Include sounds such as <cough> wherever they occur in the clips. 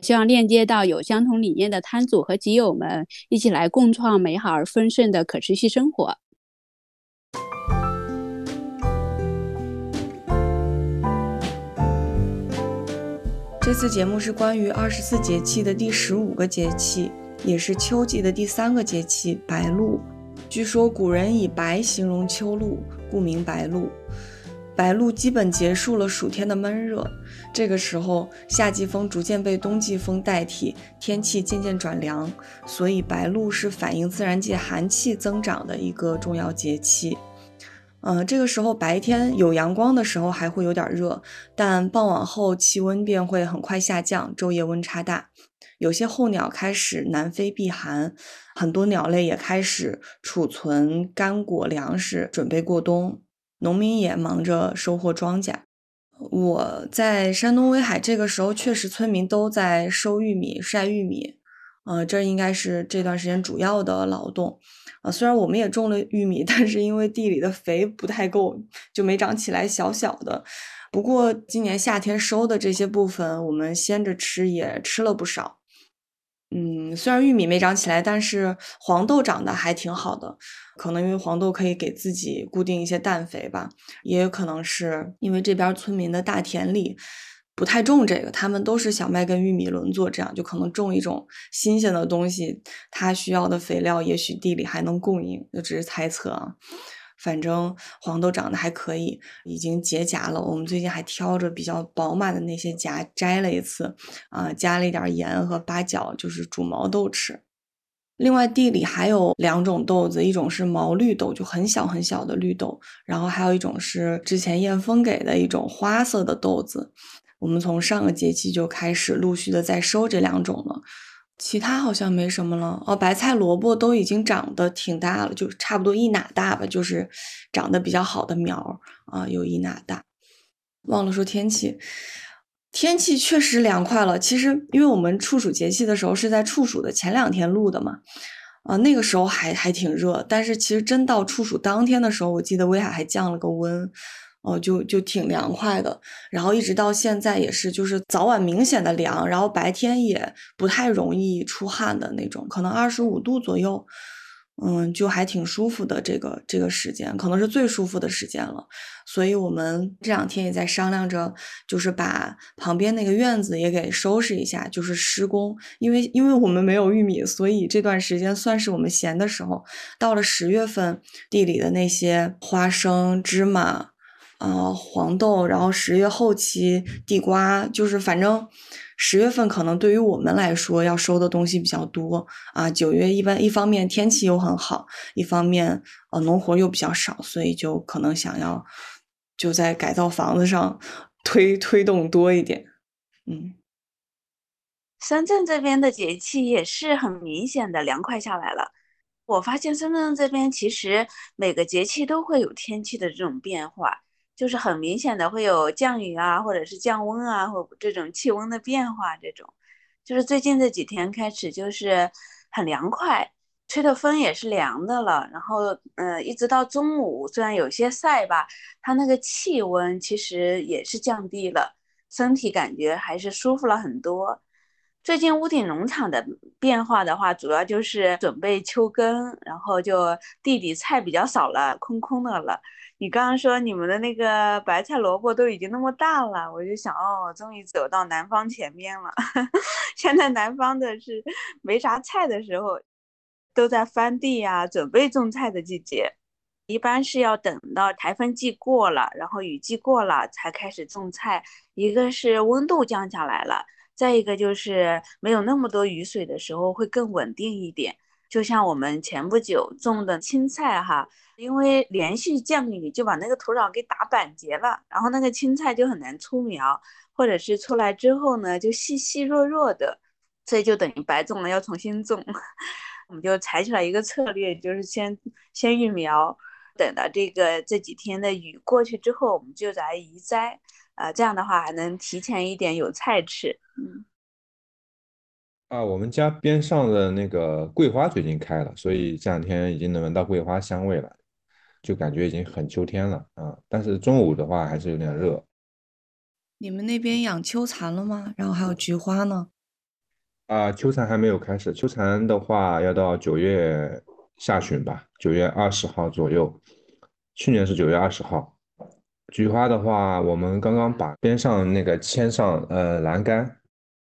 希望链接到有相同理念的摊主和集友们，一起来共创美好而丰盛的可持续生活。这次节目是关于二十四节气的第十五个节气，也是秋季的第三个节气——白露。据说古人以白形容秋露，故名白露。白露基本结束了暑天的闷热，这个时候夏季风逐渐被冬季风代替，天气渐渐转凉，所以白露是反映自然界寒气增长的一个重要节气。嗯，这个时候白天有阳光的时候还会有点热，但傍晚后气温便会很快下降，昼夜温差大。有些候鸟开始南飞避寒，很多鸟类也开始储存干果粮食，准备过冬。农民也忙着收获庄稼。我在山东威海，这个时候确实村民都在收玉米、晒玉米，呃，这应该是这段时间主要的劳动。啊，虽然我们也种了玉米，<laughs> 但是因为地里的肥不太够，就没长起来，小小的。不过今年夏天收的这些部分，我们鲜着吃也吃了不少。嗯，虽然玉米没长起来，但是黄豆长得还挺好的。可能因为黄豆可以给自己固定一些氮肥吧，也有可能是因为这边村民的大田里不太种这个，他们都是小麦跟玉米轮作，这样就可能种一种新鲜的东西，它需要的肥料也许地里还能供应，就只是猜测啊。反正黄豆长得还可以，已经结荚了。我们最近还挑着比较饱满的那些荚摘了一次，啊，加了一点盐和八角，就是煮毛豆吃。另外地里还有两种豆子，一种是毛绿豆，就很小很小的绿豆，然后还有一种是之前燕峰给的一种花色的豆子。我们从上个节气就开始陆续的在收这两种了，其他好像没什么了。哦，白菜、萝卜都已经长得挺大了，就差不多一哪大吧，就是长得比较好的苗啊，有一哪大。忘了说天气。天气确实凉快了。其实，因为我们处暑节气的时候是在处暑的前两天录的嘛，啊，那个时候还还挺热。但是，其实真到处暑当天的时候，我记得威海还降了个温，哦，就就挺凉快的。然后一直到现在也是，就是早晚明显的凉，然后白天也不太容易出汗的那种，可能二十五度左右。嗯，就还挺舒服的，这个这个时间可能是最舒服的时间了，所以我们这两天也在商量着，就是把旁边那个院子也给收拾一下，就是施工，因为因为我们没有玉米，所以这段时间算是我们闲的时候。到了十月份，地里的那些花生、芝麻，啊，黄豆，然后十月后期地瓜，就是反正。十月份可能对于我们来说要收的东西比较多啊。九月一般一方面天气又很好，一方面呃农活又比较少，所以就可能想要就在改造房子上推推动多一点。嗯，深圳这边的节气也是很明显的凉快下来了。我发现深圳这边其实每个节气都会有天气的这种变化。就是很明显的会有降雨啊，或者是降温啊，或这种气温的变化。这种就是最近这几天开始就是很凉快，吹的风也是凉的了。然后，嗯，一直到中午，虽然有些晒吧，它那个气温其实也是降低了，身体感觉还是舒服了很多。最近屋顶农场的变化的话，主要就是准备秋耕，然后就地里菜比较少了，空空的了。你刚刚说你们的那个白菜萝卜都已经那么大了，我就想哦，终于走到南方前面了。<laughs> 现在南方的是没啥菜的时候，都在翻地呀，准备种菜的季节。一般是要等到台风季过了，然后雨季过了才开始种菜。一个是温度降下来了，再一个就是没有那么多雨水的时候会更稳定一点。就像我们前不久种的青菜哈，因为连续降雨就把那个土壤给打板结了，然后那个青菜就很难出苗，或者是出来之后呢就细细弱弱的，所以就等于白种了，要重新种。<laughs> 我们就采取了一个策略，就是先先育苗。等到这个这几天的雨过去之后，我们就来移栽，啊，这样的话还能提前一点有菜吃。嗯，啊，我们家边上的那个桂花最近开了，所以这两天已经能闻到桂花香味了，就感觉已经很秋天了啊。但是中午的话还是有点热。你们那边养秋蚕了吗？然后还有菊花呢？啊，秋蚕还没有开始，秋蚕的话要到九月。下旬吧，九月二十号左右。去年是九月二十号。菊花的话，我们刚刚把边上那个牵上呃栏杆，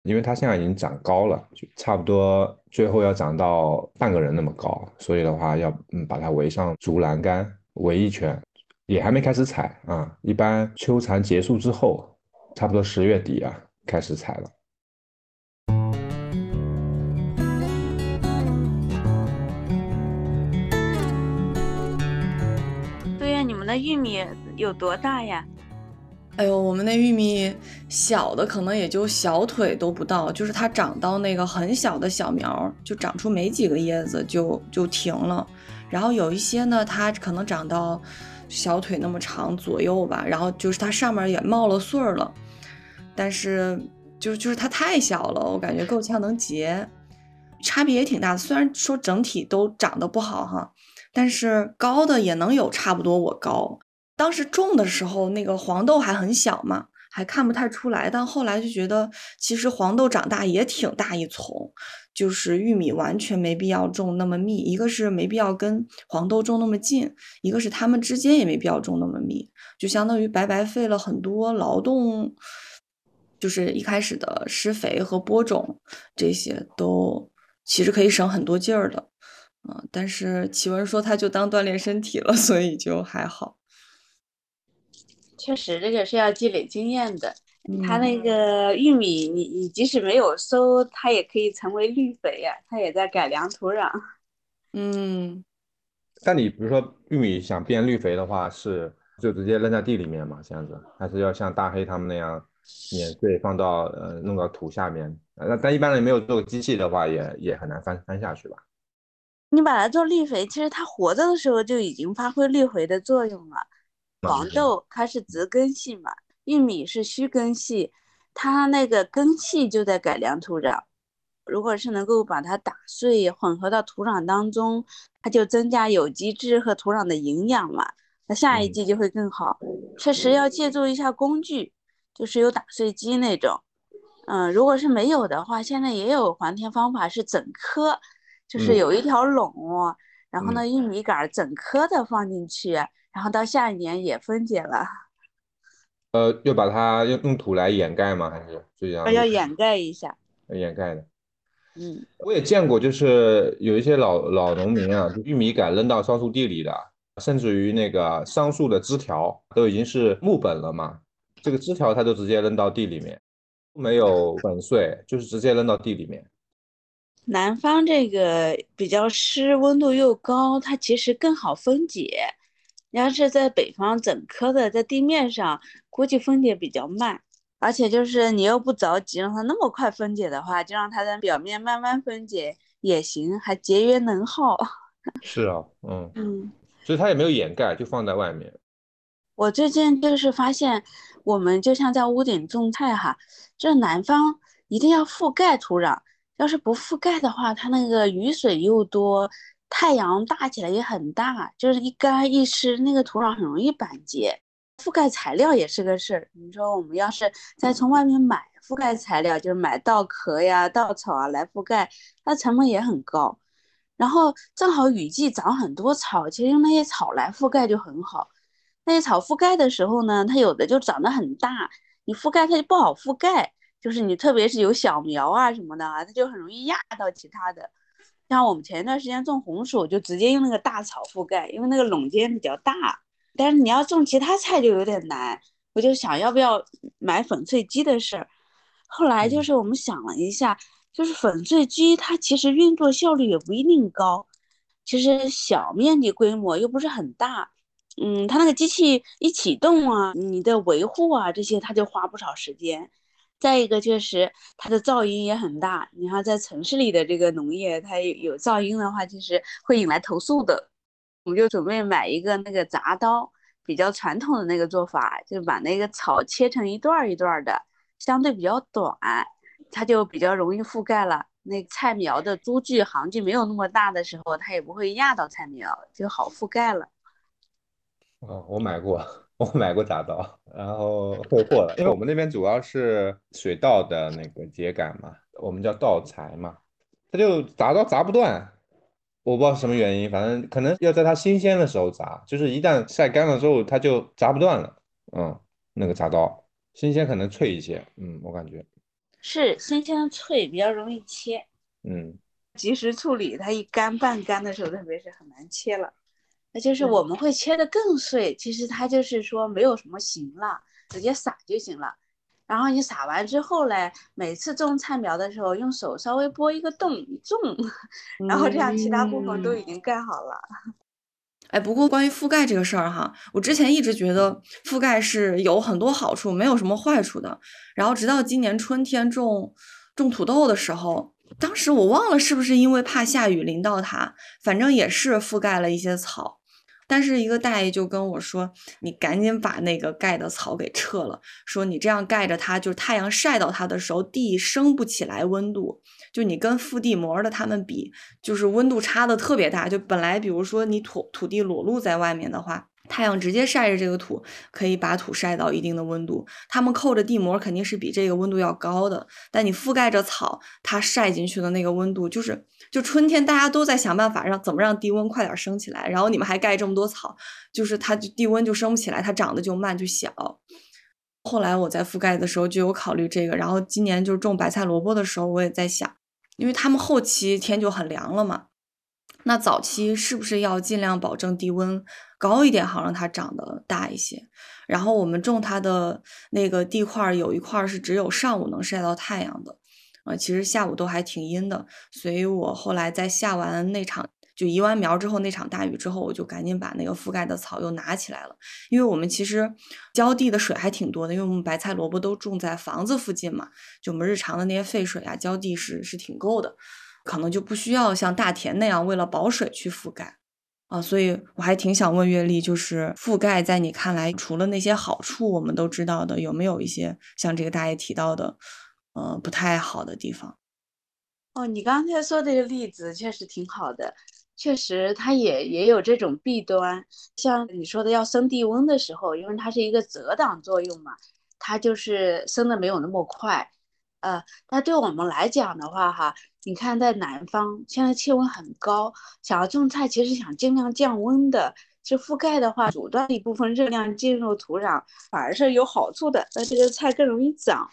因为它现在已经长高了，就差不多最后要长到半个人那么高，所以的话要嗯把它围上竹栏杆围一圈，也还没开始采啊。一般秋蚕结束之后，差不多十月底啊开始采了。那玉米有多大呀？哎呦，我们那玉米小的可能也就小腿都不到，就是它长到那个很小的小苗，就长出没几个叶子就就停了。然后有一些呢，它可能长到小腿那么长左右吧，然后就是它上面也冒了穗儿了，但是就就是它太小了，我感觉够呛能结，差别也挺大的。虽然说整体都长得不好哈。但是高的也能有差不多我高。当时种的时候，那个黄豆还很小嘛，还看不太出来。但后来就觉得，其实黄豆长大也挺大一丛，就是玉米完全没必要种那么密。一个是没必要跟黄豆种那么近，一个是它们之间也没必要种那么密，就相当于白白费了很多劳动，就是一开始的施肥和播种这些都其实可以省很多劲儿的。嗯，但是启文说他就当锻炼身体了，所以就还好。确实，这个是要积累经验的。它那个玉米，你你即使没有收，它也可以成为绿肥呀，它也在改良土壤。<laughs> 嗯，但你比如说玉米想变绿肥的话，是就直接扔在地里面嘛，这样子，还是要像大黑他们那样碾碎放到呃弄到土下面？那但一般人没有做个机器的话，也也很难翻翻下去吧。你把它做绿肥，其实它活着的时候就已经发挥绿肥的作用了。黄豆它是直根系嘛，玉米是须根系，它那个根系就在改良土壤。如果是能够把它打碎，混合到土壤当中，它就增加有机质和土壤的营养嘛，那下一季就会更好。确实要借助一下工具，就是有打碎机那种。嗯，如果是没有的话，现在也有还田方法是整颗。就是有一条垄，然后呢，玉米杆整颗的放进去，然后到下一年也分解了。呃，要把它用用土来掩盖吗？还是这样？要掩盖一下。掩盖的。嗯，我也见过，就是有一些老老农民啊，就玉米杆扔到桑树地里的，甚至于那个桑树的枝条都已经是木本了嘛，这个枝条他都直接扔到地里面，没有粉碎，就是直接扔到地里面。南方这个比较湿，温度又高，它其实更好分解。要是在北方整颗的在地面上，估计分解比较慢。而且就是你又不着急让它那么快分解的话，就让它在表面慢慢分解也行，还节约能耗。<laughs> 是啊，嗯嗯，所以它也没有掩盖，就放在外面。我最近就是发现，我们就像在屋顶种菜哈，这南方一定要覆盖土壤。要是不覆盖的话，它那个雨水又多，太阳大起来也很大，就是一干一湿，那个土壤很容易板结。覆盖材料也是个事儿。你说我们要是再从外面买覆盖材料，就是买稻壳呀、稻草啊来覆盖，那成本也很高。然后正好雨季长很多草，其实用那些草来覆盖就很好。那些草覆盖的时候呢，它有的就长得很大，你覆盖它就不好覆盖。就是你，特别是有小苗啊什么的啊，它就很容易压到其他的。像我们前一段时间种红薯，就直接用那个大草覆盖，因为那个垄间比较大。但是你要种其他菜就有点难，我就想要不要买粉碎机的事儿。后来就是我们想了一下，就是粉碎机它其实运作效率也不一定高，其实小面积规模又不是很大，嗯，它那个机器一启动啊，你的维护啊这些它就花不少时间。再一个就是它的噪音也很大，你看在城市里的这个农业，它有噪音的话，其实会引来投诉的。我们就准备买一个那个铡刀，比较传统的那个做法，就把那个草切成一段一段的，相对比较短，它就比较容易覆盖了。那菜苗的株距、行距没有那么大的时候，它也不会压到菜苗，就好覆盖了。哦，我买过。我买过铡刀，然后退货了，因为我们那边主要是水稻的那个秸秆嘛，我们叫稻柴嘛，它就铡刀铡不断，我不知道什么原因，反正可能要在它新鲜的时候铡，就是一旦晒干了之后，它就铡不断了。嗯，那个铡刀新鲜可能脆一些，嗯，我感觉是新鲜的脆，比较容易切，嗯，及时处理，它一干半干的时候，特别是很难切了。那就是我们会切的更碎，其实它就是说没有什么形了，直接撒就行了。然后你撒完之后嘞，每次种菜苗的时候，用手稍微拨一个洞，一种，然后这样其他部分都已经盖好了。哎，不过关于覆盖这个事儿哈，我之前一直觉得覆盖是有很多好处，没有什么坏处的。然后直到今年春天种种土豆的时候。当时我忘了是不是因为怕下雨淋到它，反正也是覆盖了一些草。但是一个大爷就跟我说：“你赶紧把那个盖的草给撤了，说你这样盖着它，就是太阳晒到它的时候，地升不起来温度。就你跟覆地膜的它们比，就是温度差的特别大。就本来比如说你土土地裸露在外面的话。”太阳直接晒着这个土，可以把土晒到一定的温度。它们扣着地膜肯定是比这个温度要高的。但你覆盖着草，它晒进去的那个温度，就是就春天大家都在想办法让怎么让低温快点升起来，然后你们还盖这么多草，就是它就低温就升不起来，它长得就慢就小。后来我在覆盖的时候就有考虑这个，然后今年就是种白菜萝卜的时候，我也在想，因为他们后期天就很凉了嘛。那早期是不是要尽量保证低温高一点，好让它长得大一些？然后我们种它的那个地块有一块是只有上午能晒到太阳的，呃，其实下午都还挺阴的。所以我后来在下完那场就移完苗之后那场大雨之后，我就赶紧把那个覆盖的草又拿起来了，因为我们其实浇地的水还挺多的，因为我们白菜萝卜都种在房子附近嘛，就我们日常的那些废水啊，浇地是是挺够的。可能就不需要像大田那样为了保水去覆盖啊，所以我还挺想问月丽，就是覆盖在你看来，除了那些好处我们都知道的，有没有一些像这个大爷提到的，呃，不太好的地方？哦，你刚才说这个例子确实挺好的，确实它也也有这种弊端，像你说的要升地温的时候，因为它是一个遮挡作用嘛，它就是升的没有那么快。呃，那对我们来讲的话，哈，你看在南方现在气温很高，想要种菜，其实想尽量降温的，就覆盖的话，阻断一部分热量进入土壤，反而是有好处的，那这个菜更容易长。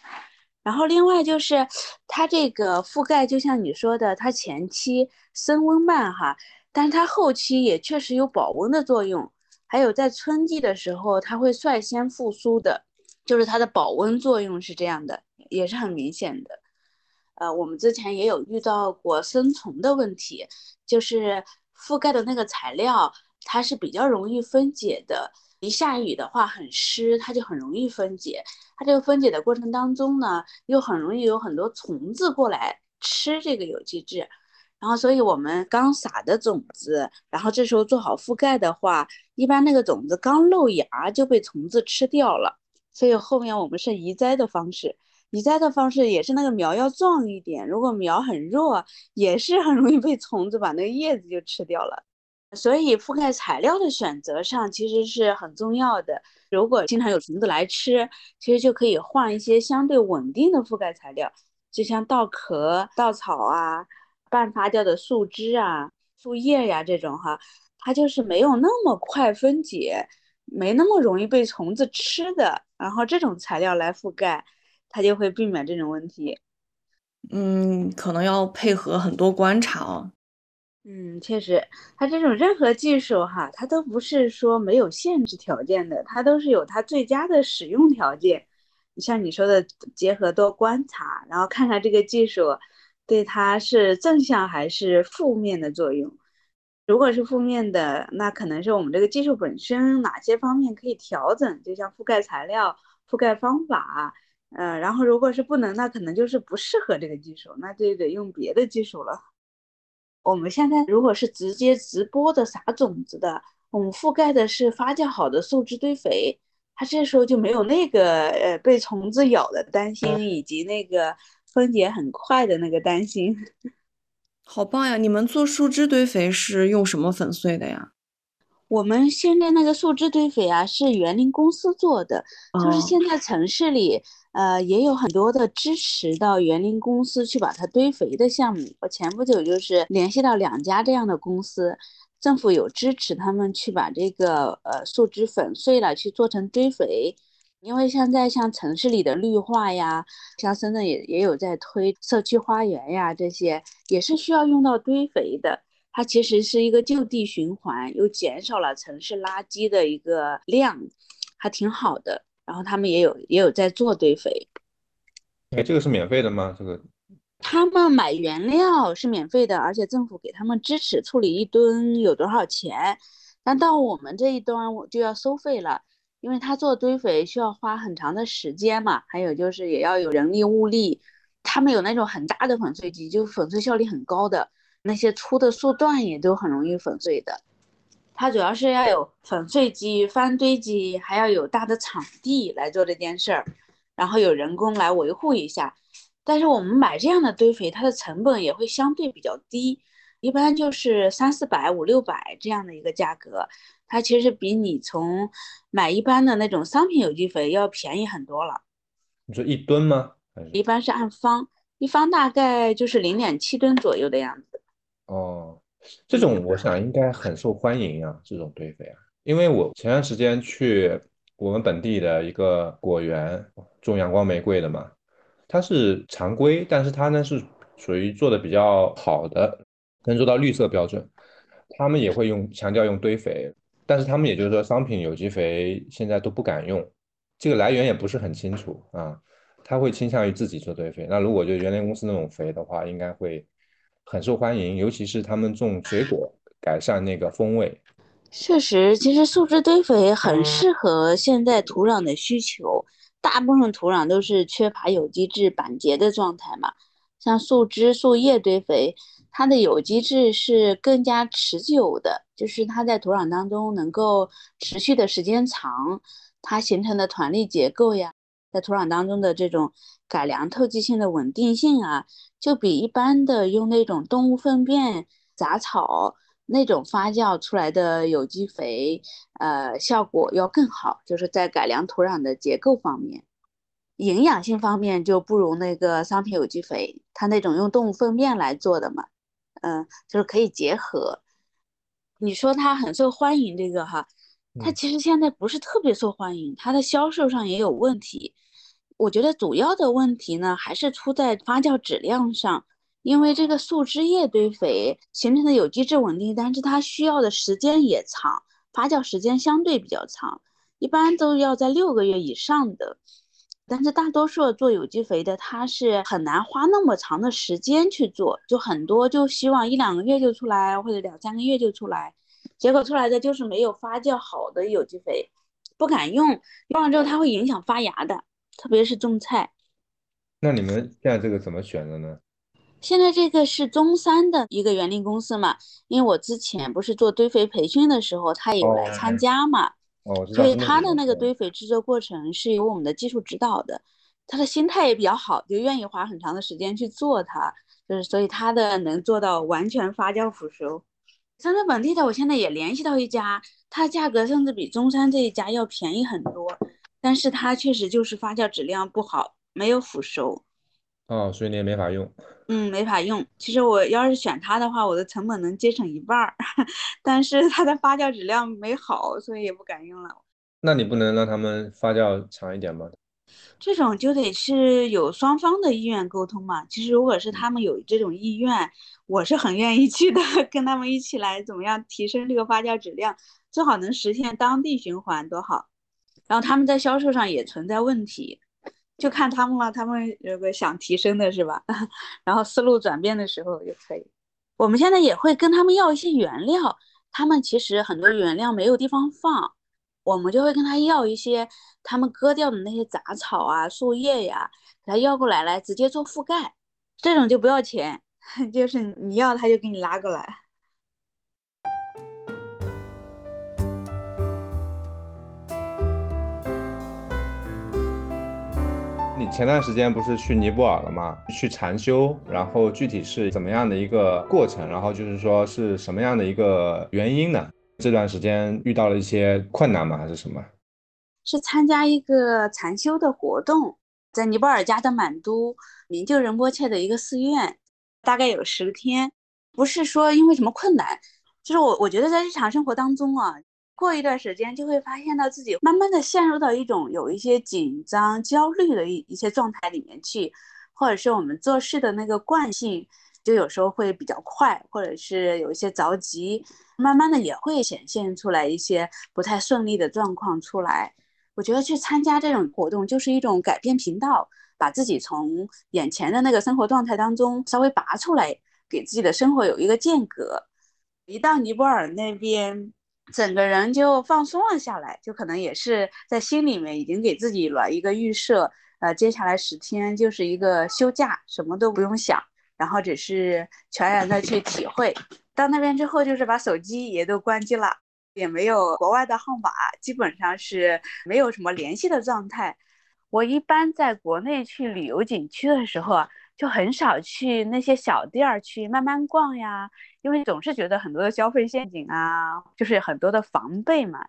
然后另外就是它这个覆盖，就像你说的，它前期升温慢哈，但是它后期也确实有保温的作用，还有在春季的时候，它会率先复苏的，就是它的保温作用是这样的。也是很明显的，呃，我们之前也有遇到过生虫的问题，就是覆盖的那个材料它是比较容易分解的，一下雨的话很湿，它就很容易分解。它这个分解的过程当中呢，又很容易有很多虫子过来吃这个有机质，然后所以我们刚撒的种子，然后这时候做好覆盖的话，一般那个种子刚露芽就被虫子吃掉了，所以后面我们是移栽的方式。移栽的方式也是那个苗要壮一点，如果苗很弱，也是很容易被虫子把那个叶子就吃掉了。所以覆盖材料的选择上其实是很重要的。如果经常有虫子来吃，其实就可以换一些相对稳定的覆盖材料，就像稻壳、稻草啊、半发酵的树枝啊、树叶呀这种哈，它就是没有那么快分解，没那么容易被虫子吃的，然后这种材料来覆盖。它就会避免这种问题。嗯，可能要配合很多观察哦。嗯，确实，它这种任何技术哈，它都不是说没有限制条件的，它都是有它最佳的使用条件。像你说的，结合多观察，然后看看这个技术对它是正向还是负面的作用。如果是负面的，那可能是我们这个技术本身哪些方面可以调整，就像覆盖材料、覆盖方法，呃，然后如果是不能，那可能就是不适合这个技术，那就得用别的技术了。我们现在如果是直接直播的撒种子的，我们覆盖的是发酵好的树枝堆肥，它这时候就没有那个呃被虫子咬的担心，以及那个分解很快的那个担心。好棒呀！你们做树枝堆肥是用什么粉碎的呀？我们现在那个树枝堆肥啊，是园林公司做的，就是哦现在城市里，呃，也有很多的支持到园林公司去把它堆肥的项目。我前不久就是联系到两家这样的公司，政府有支持他们去把这个呃树枝粉碎了，去做成堆肥。因为现在像城市里的绿化呀，像深圳也也有在推社区花园呀，这些也是需要用到堆肥的。它其实是一个就地循环，又减少了城市垃圾的一个量，还挺好的。然后他们也有也有在做堆肥，哎，这个是免费的吗？这个他们买原料是免费的，而且政府给他们支持处理一吨有多少钱。但到我们这一端我就要收费了，因为他做堆肥需要花很长的时间嘛，还有就是也要有人力物力。他们有那种很大的粉碎机，就粉碎效率很高的，那些粗的树段也都很容易粉碎的。它主要是要有粉碎机、翻堆机，还要有大的场地来做这件事儿，然后有人工来维护一下。但是我们买这样的堆肥，它的成本也会相对比较低，一般就是三四百、五六百这样的一个价格。它其实比你从买一般的那种商品有机肥要便宜很多了。你说一吨吗？一般是按方，一方大概就是零点七吨左右的样子。哦，这种我想应该很受欢迎啊，这种堆肥啊，因为我前段时间去我们本地的一个果园种阳光玫瑰的嘛，它是常规，但是它呢是属于做的比较好的，能做到绿色标准。他们也会用强调用堆肥，但是他们也就是说商品有机肥现在都不敢用，这个来源也不是很清楚啊。他会倾向于自己做堆肥。那如果就园林公司那种肥的话，应该会很受欢迎，尤其是他们种水果，改善那个风味。确实，其实树枝堆肥很适合现在土壤的需求，大部分土壤都是缺乏有机质板结的状态嘛。像树枝、树叶堆肥，它的有机质是更加持久的，就是它在土壤当中能够持续的时间长，它形成的团粒结构呀，在土壤当中的这种改良透气性的稳定性啊，就比一般的用那种动物粪便、杂草。那种发酵出来的有机肥，呃，效果要更好，就是在改良土壤的结构方面，营养性方面就不如那个商品有机肥，它那种用动物粪便来做的嘛，嗯，就是可以结合。你说它很受欢迎，这个哈，它其实现在不是特别受欢迎，它的销售上也有问题。我觉得主要的问题呢，还是出在发酵质量上。因为这个树枝叶堆肥形成的有机质稳定，但是它需要的时间也长，发酵时间相对比较长，一般都要在六个月以上的。但是大多数做有机肥的，它是很难花那么长的时间去做，就很多就希望一两个月就出来，或者两三个月就出来，结果出来的就是没有发酵好的有机肥，不敢用，用了之后它会影响发芽的，特别是种菜。那你们现在这个怎么选的呢？现在这个是中山的一个园林公司嘛，因为我之前不是做堆肥培训的时候，他也来参加嘛，所以他的那个堆肥制作过程是由我们的技术指导的，他的心态也比较好，就愿意花很长的时间去做它，就是所以他的能做到完全发酵腐熟。深圳本地的，我现在也联系到一家，它价格甚至比中山这一家要便宜很多，但是它确实就是发酵质量不好，没有腐熟。哦，所以你也没法用。嗯，没法用。其实我要是选它的话，我的成本能节省一半儿，<laughs> 但是它的发酵质量没好，所以也不敢用了。那你不能让他们发酵长一点吗？这种就得是有双方的意愿沟通嘛。其实如果是他们有这种意愿，我是很愿意去的，<laughs> 跟他们一起来怎么样提升这个发酵质量，最好能实现当地循环多好。然后他们在销售上也存在问题，就看他们了。他们有个想提升的是吧？<laughs> 然后思路转变的时候就可以。我们现在也会跟他们要一些原料，他们其实很多原料没有地方放，我们就会跟他要一些他们割掉的那些杂草啊、树叶呀，给他要过来，来直接做覆盖，这种就不要钱，<laughs> 就是你要他就给你拉过来。前段时间不是去尼泊尔了吗？去禅修，然后具体是怎么样的一个过程？然后就是说是什么样的一个原因呢？这段时间遇到了一些困难吗？还是什么？是参加一个禅修的活动，在尼泊尔加德满都明就仁波切的一个寺院，大概有十天。不是说因为什么困难，就是我我觉得在日常生活当中啊。过一段时间就会发现到自己慢慢的陷入到一种有一些紧张、焦虑的一一些状态里面去，或者是我们做事的那个惯性，就有时候会比较快，或者是有一些着急，慢慢的也会显现出来一些不太顺利的状况出来。我觉得去参加这种活动就是一种改变频道，把自己从眼前的那个生活状态当中稍微拔出来，给自己的生活有一个间隔。一到尼泊尔那边。整个人就放松了下来，就可能也是在心里面已经给自己了一个预设，呃，接下来十天就是一个休假，什么都不用想，然后只是全然的去体会。到那边之后，就是把手机也都关机了，也没有国外的号码，基本上是没有什么联系的状态。我一般在国内去旅游景区的时候啊。就很少去那些小店儿去慢慢逛呀，因为总是觉得很多的消费陷阱啊，就是很多的防备嘛。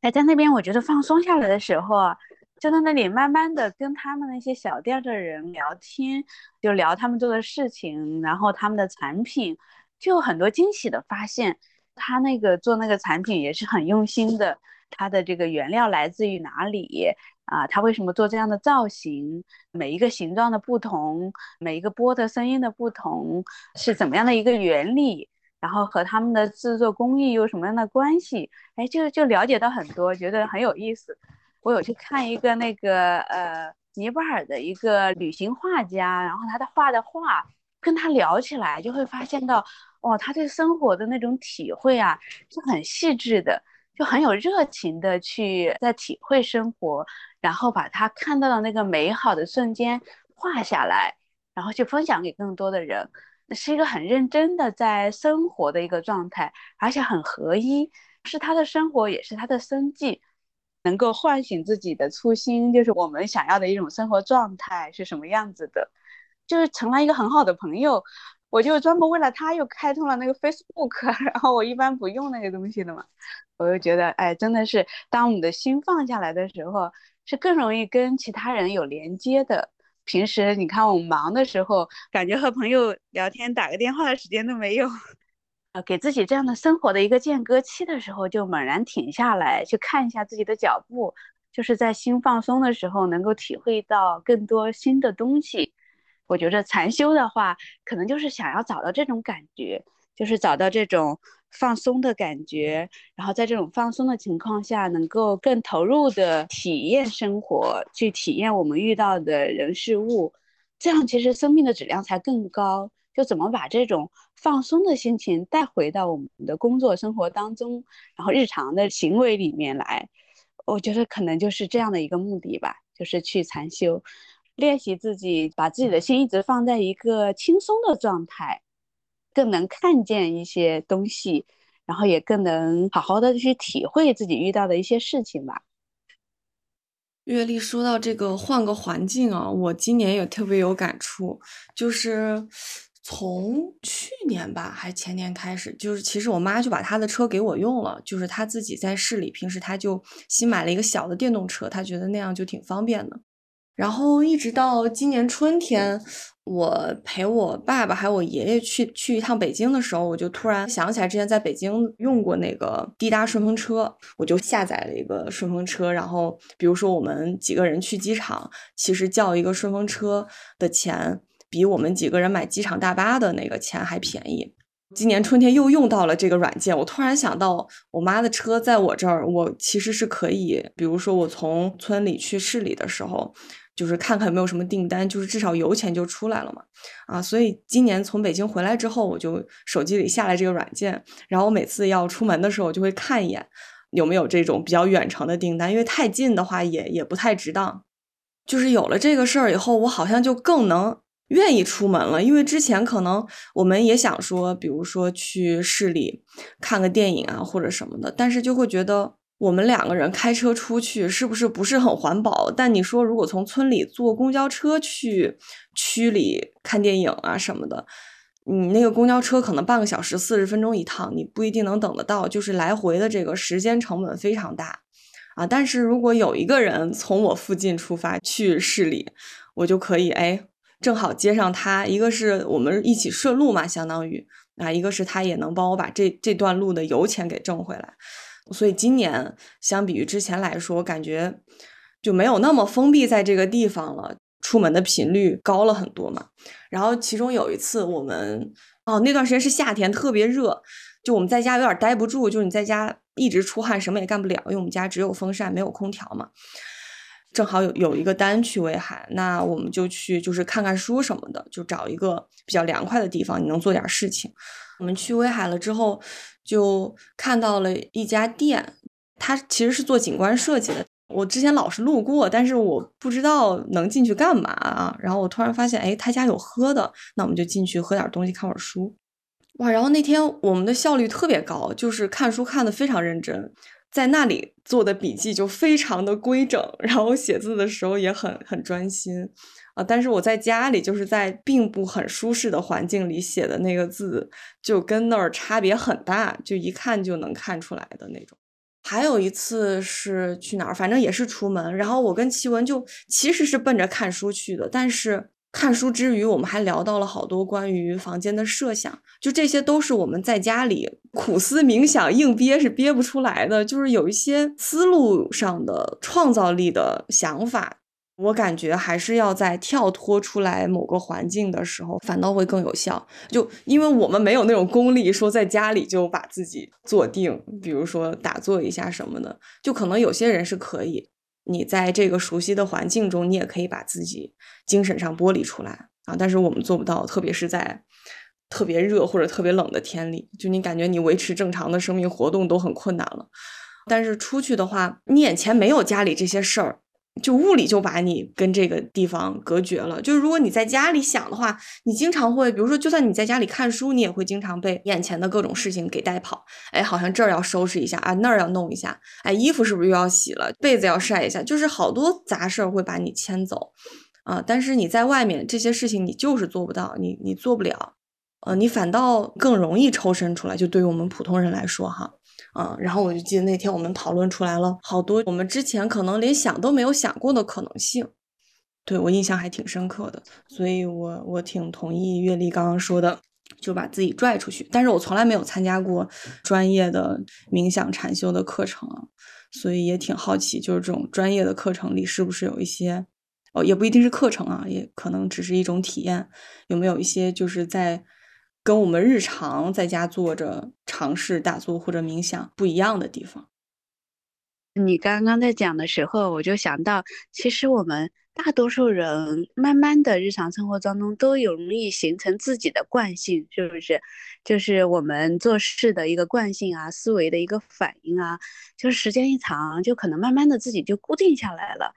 哎，在那边我觉得放松下来的时候啊，就在那里慢慢的跟他们那些小店的人聊天，就聊他们做的事情，然后他们的产品，就有很多惊喜的发现。他那个做那个产品也是很用心的，他的这个原料来自于哪里？啊，他为什么做这样的造型？每一个形状的不同，每一个波的声音的不同，是怎么样的一个原理？然后和他们的制作工艺有什么样的关系？哎，就就了解到很多，觉得很有意思。我有去看一个那个呃尼泊尔的一个旅行画家，然后他的画的画，跟他聊起来就会发现到，哦，他对生活的那种体会啊，是很细致的。就很有热情的去在体会生活，然后把他看到的那个美好的瞬间画下来，然后去分享给更多的人。那是一个很认真的在生活的一个状态，而且很合一，是他的生活，也是他的生计，能够唤醒自己的初心，就是我们想要的一种生活状态是什么样子的，就是成了一个很好的朋友。我就专门为了他又开通了那个 Facebook，<laughs> 然后我一般不用那个东西的嘛，我就觉得，哎，真的是当我们的心放下来的时候，是更容易跟其他人有连接的。平时你看我们忙的时候，感觉和朋友聊天、打个电话的时间都没有，啊，给自己这样的生活的一个间隔期的时候，就猛然停下来，去看一下自己的脚步，就是在心放松的时候，能够体会到更多新的东西。我觉着禅修的话，可能就是想要找到这种感觉，就是找到这种放松的感觉，然后在这种放松的情况下，能够更投入的体验生活，去体验我们遇到的人事物，这样其实生命的质量才更高。就怎么把这种放松的心情带回到我们的工作生活当中，然后日常的行为里面来，我觉得可能就是这样的一个目的吧，就是去禅修。练习自己，把自己的心一直放在一个轻松的状态，更能看见一些东西，然后也更能好好的去体会自己遇到的一些事情吧。阅历说到这个换个环境啊，我今年也特别有感触，就是从去年吧，还前年开始，就是其实我妈就把她的车给我用了，就是她自己在市里，平时她就新买了一个小的电动车，她觉得那样就挺方便的。然后一直到今年春天，我陪我爸爸还有我爷爷去去一趟北京的时候，我就突然想起来之前在北京用过那个滴答顺风车，我就下载了一个顺风车。然后比如说我们几个人去机场，其实叫一个顺风车的钱比我们几个人买机场大巴的那个钱还便宜。今年春天又用到了这个软件，我突然想到，我妈的车在我这儿，我其实是可以，比如说我从村里去市里的时候，就是看看有没有什么订单，就是至少油钱就出来了嘛。啊，所以今年从北京回来之后，我就手机里下来这个软件，然后我每次要出门的时候，我就会看一眼有没有这种比较远程的订单，因为太近的话也也不太值当。就是有了这个事儿以后，我好像就更能。愿意出门了，因为之前可能我们也想说，比如说去市里看个电影啊或者什么的，但是就会觉得我们两个人开车出去是不是不是很环保？但你说如果从村里坐公交车去区里看电影啊什么的，你那个公交车可能半个小时四十分钟一趟，你不一定能等得到，就是来回的这个时间成本非常大啊。但是如果有一个人从我附近出发去市里，我就可以哎。正好接上他，一个是我们一起顺路嘛，相当于啊，一个是他也能帮我把这这段路的油钱给挣回来，所以今年相比于之前来说，感觉就没有那么封闭在这个地方了，出门的频率高了很多嘛。然后其中有一次我们哦，那段时间是夏天，特别热，就我们在家有点待不住，就是你在家一直出汗，什么也干不了，因为我们家只有风扇没有空调嘛。正好有有一个单去威海，那我们就去，就是看看书什么的，就找一个比较凉快的地方，你能做点事情。我们去威海了之后，就看到了一家店，它其实是做景观设计的。我之前老是路过，但是我不知道能进去干嘛啊。然后我突然发现，哎，他家有喝的，那我们就进去喝点东西，看会儿书。哇，然后那天我们的效率特别高，就是看书看的非常认真。在那里做的笔记就非常的规整，然后写字的时候也很很专心啊。但是我在家里就是在并不很舒适的环境里写的那个字，就跟那儿差别很大，就一看就能看出来的那种。还有一次是去哪儿，反正也是出门，然后我跟奇文就其实是奔着看书去的，但是。看书之余，我们还聊到了好多关于房间的设想，就这些都是我们在家里苦思冥想硬憋是憋不出来的，就是有一些思路上的创造力的想法，我感觉还是要在跳脱出来某个环境的时候，反倒会更有效。就因为我们没有那种功力，说在家里就把自己坐定，比如说打坐一下什么的，就可能有些人是可以。你在这个熟悉的环境中，你也可以把自己精神上剥离出来啊，但是我们做不到，特别是在特别热或者特别冷的天里，就你感觉你维持正常的生命活动都很困难了。但是出去的话，你眼前没有家里这些事儿。就物理就把你跟这个地方隔绝了。就是如果你在家里想的话，你经常会，比如说，就算你在家里看书，你也会经常被眼前的各种事情给带跑。哎，好像这儿要收拾一下啊，那儿要弄一下。哎，衣服是不是又要洗了？被子要晒一下，就是好多杂事儿会把你牵走啊。但是你在外面这些事情你就是做不到，你你做不了，呃，你反倒更容易抽身出来。就对于我们普通人来说，哈。嗯，然后我就记得那天我们讨论出来了好多我们之前可能连想都没有想过的可能性，对我印象还挺深刻的，所以我我挺同意月丽刚刚说的，就把自己拽出去。但是我从来没有参加过专业的冥想禅修的课程，所以也挺好奇，就是这种专业的课程里是不是有一些，哦，也不一定是课程啊，也可能只是一种体验，有没有一些就是在。跟我们日常在家坐着尝试打坐或者冥想不一样的地方。你刚刚在讲的时候，我就想到，其实我们大多数人慢慢的日常生活当中都有容易形成自己的惯性，是不是？就是我们做事的一个惯性啊，思维的一个反应啊，就是时间一长，就可能慢慢的自己就固定下来了。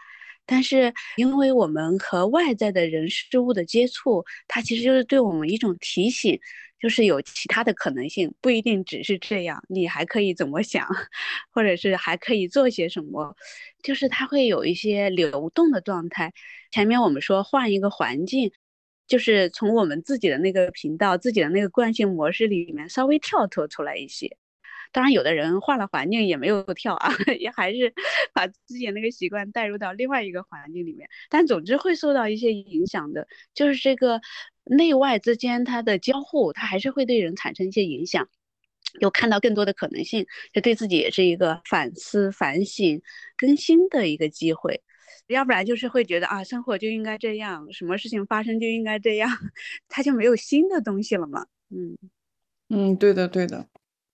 但是，因为我们和外在的人事物的接触，它其实就是对我们一种提醒，就是有其他的可能性，不一定只是这样，你还可以怎么想，或者是还可以做些什么，就是它会有一些流动的状态。前面我们说换一个环境，就是从我们自己的那个频道、自己的那个惯性模式里面稍微跳脱出来一些。当然，有的人换了环境也没有跳啊，<laughs> 也还是 <laughs> 把之前那个习惯带入到另外一个环境里面。但总之会受到一些影响的，就是这个内外之间它的交互，它还是会对人产生一些影响。有看到更多的可能性，就对自己也是一个反思、反省、更新的一个机会。要不然就是会觉得啊，生活就应该这样，什么事情发生就应该这样，<laughs> 它就没有新的东西了嘛。嗯嗯，对的对的。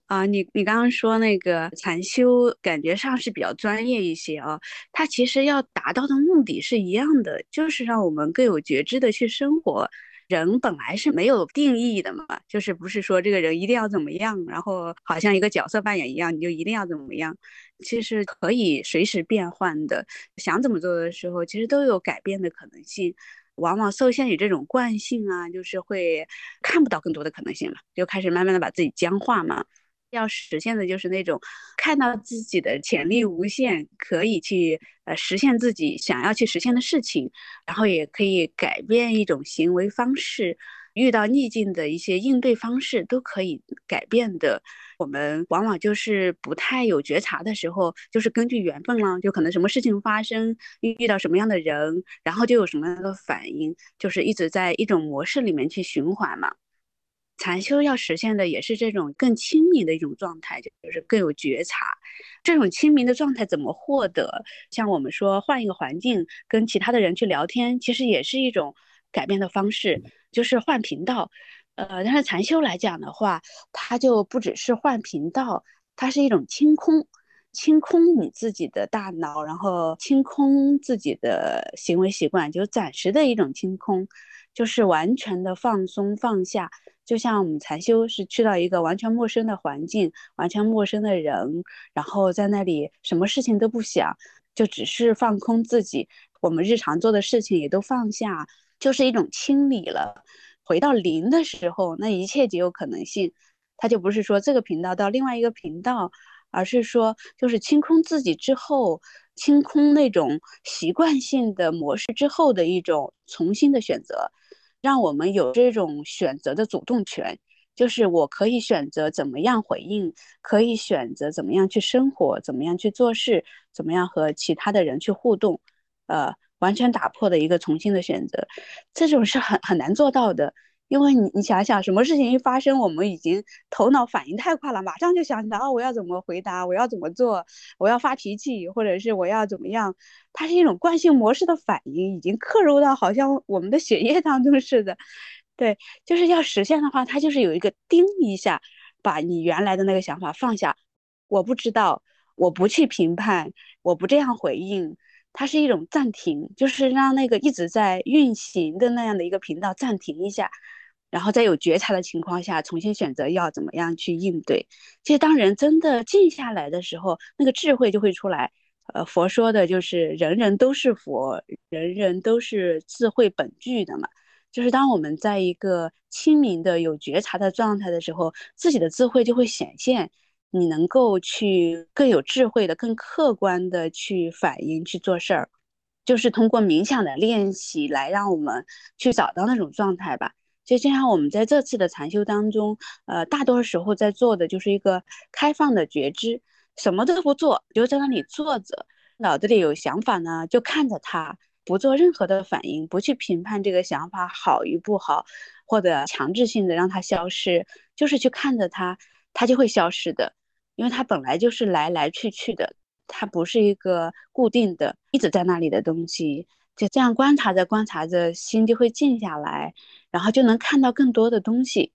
啊，你你刚刚说那个禅修，感觉上是比较专业一些啊。它其实要达到的目的是一样的，就是让我们更有觉知的去生活。人本来是没有定义的嘛，就是不是说这个人一定要怎么样，然后好像一个角色扮演一样，你就一定要怎么样，其实可以随时变换的。想怎么做的时候，其实都有改变的可能性。往往受限于这种惯性啊，就是会看不到更多的可能性了，就开始慢慢的把自己僵化嘛。要实现的就是那种看到自己的潜力无限，可以去呃实现自己想要去实现的事情，然后也可以改变一种行为方式，遇到逆境的一些应对方式都可以改变的。我们往往就是不太有觉察的时候，就是根据缘分了，就可能什么事情发生，遇到什么样的人，然后就有什么样的反应，就是一直在一种模式里面去循环嘛。禅修要实现的也是这种更清明的一种状态，就是更有觉察。这种清明的状态怎么获得？像我们说换一个环境，跟其他的人去聊天，其实也是一种改变的方式，就是换频道。呃，但是禅修来讲的话，它就不只是换频道，它是一种清空，清空你自己的大脑，然后清空自己的行为习惯，就暂时的一种清空，就是完全的放松放下。就像我们禅修是去到一个完全陌生的环境，完全陌生的人，然后在那里什么事情都不想，就只是放空自己。我们日常做的事情也都放下，就是一种清理了。回到零的时候，那一切皆有可能性。它就不是说这个频道到另外一个频道，而是说就是清空自己之后，清空那种习惯性的模式之后的一种重新的选择。让我们有这种选择的主动权，就是我可以选择怎么样回应，可以选择怎么样去生活，怎么样去做事，怎么样和其他的人去互动，呃，完全打破的一个重新的选择，这种是很很难做到的。因为你你想想，什么事情一发生，我们已经头脑反应太快了，马上就想起来哦，我要怎么回答，我要怎么做，我要发脾气，或者是我要怎么样，它是一种惯性模式的反应，已经刻入到好像我们的血液当中似的。对，就是要实现的话，它就是有一个叮一下，把你原来的那个想法放下。我不知道，我不去评判，我不这样回应，它是一种暂停，就是让那个一直在运行的那样的一个频道暂停一下。然后在有觉察的情况下，重新选择要怎么样去应对。其实当人真的静下来的时候，那个智慧就会出来。呃，佛说的就是人人都是佛，人人都是智慧本具的嘛。就是当我们在一个清明的有觉察的状态的时候，自己的智慧就会显现，你能够去更有智慧的、更客观的去反应、去做事儿。就是通过冥想的练习来让我们去找到那种状态吧。就像我们在这次的禅修当中，呃，大多时候在做的就是一个开放的觉知，什么都不做，就在那里坐着，脑子里有想法呢，就看着它，不做任何的反应，不去评判这个想法好与不好，或者强制性的让它消失，就是去看着它，它就会消失的，因为它本来就是来来去去的，它不是一个固定的一直在那里的东西。就这样观察着观察着，心就会静下来，然后就能看到更多的东西。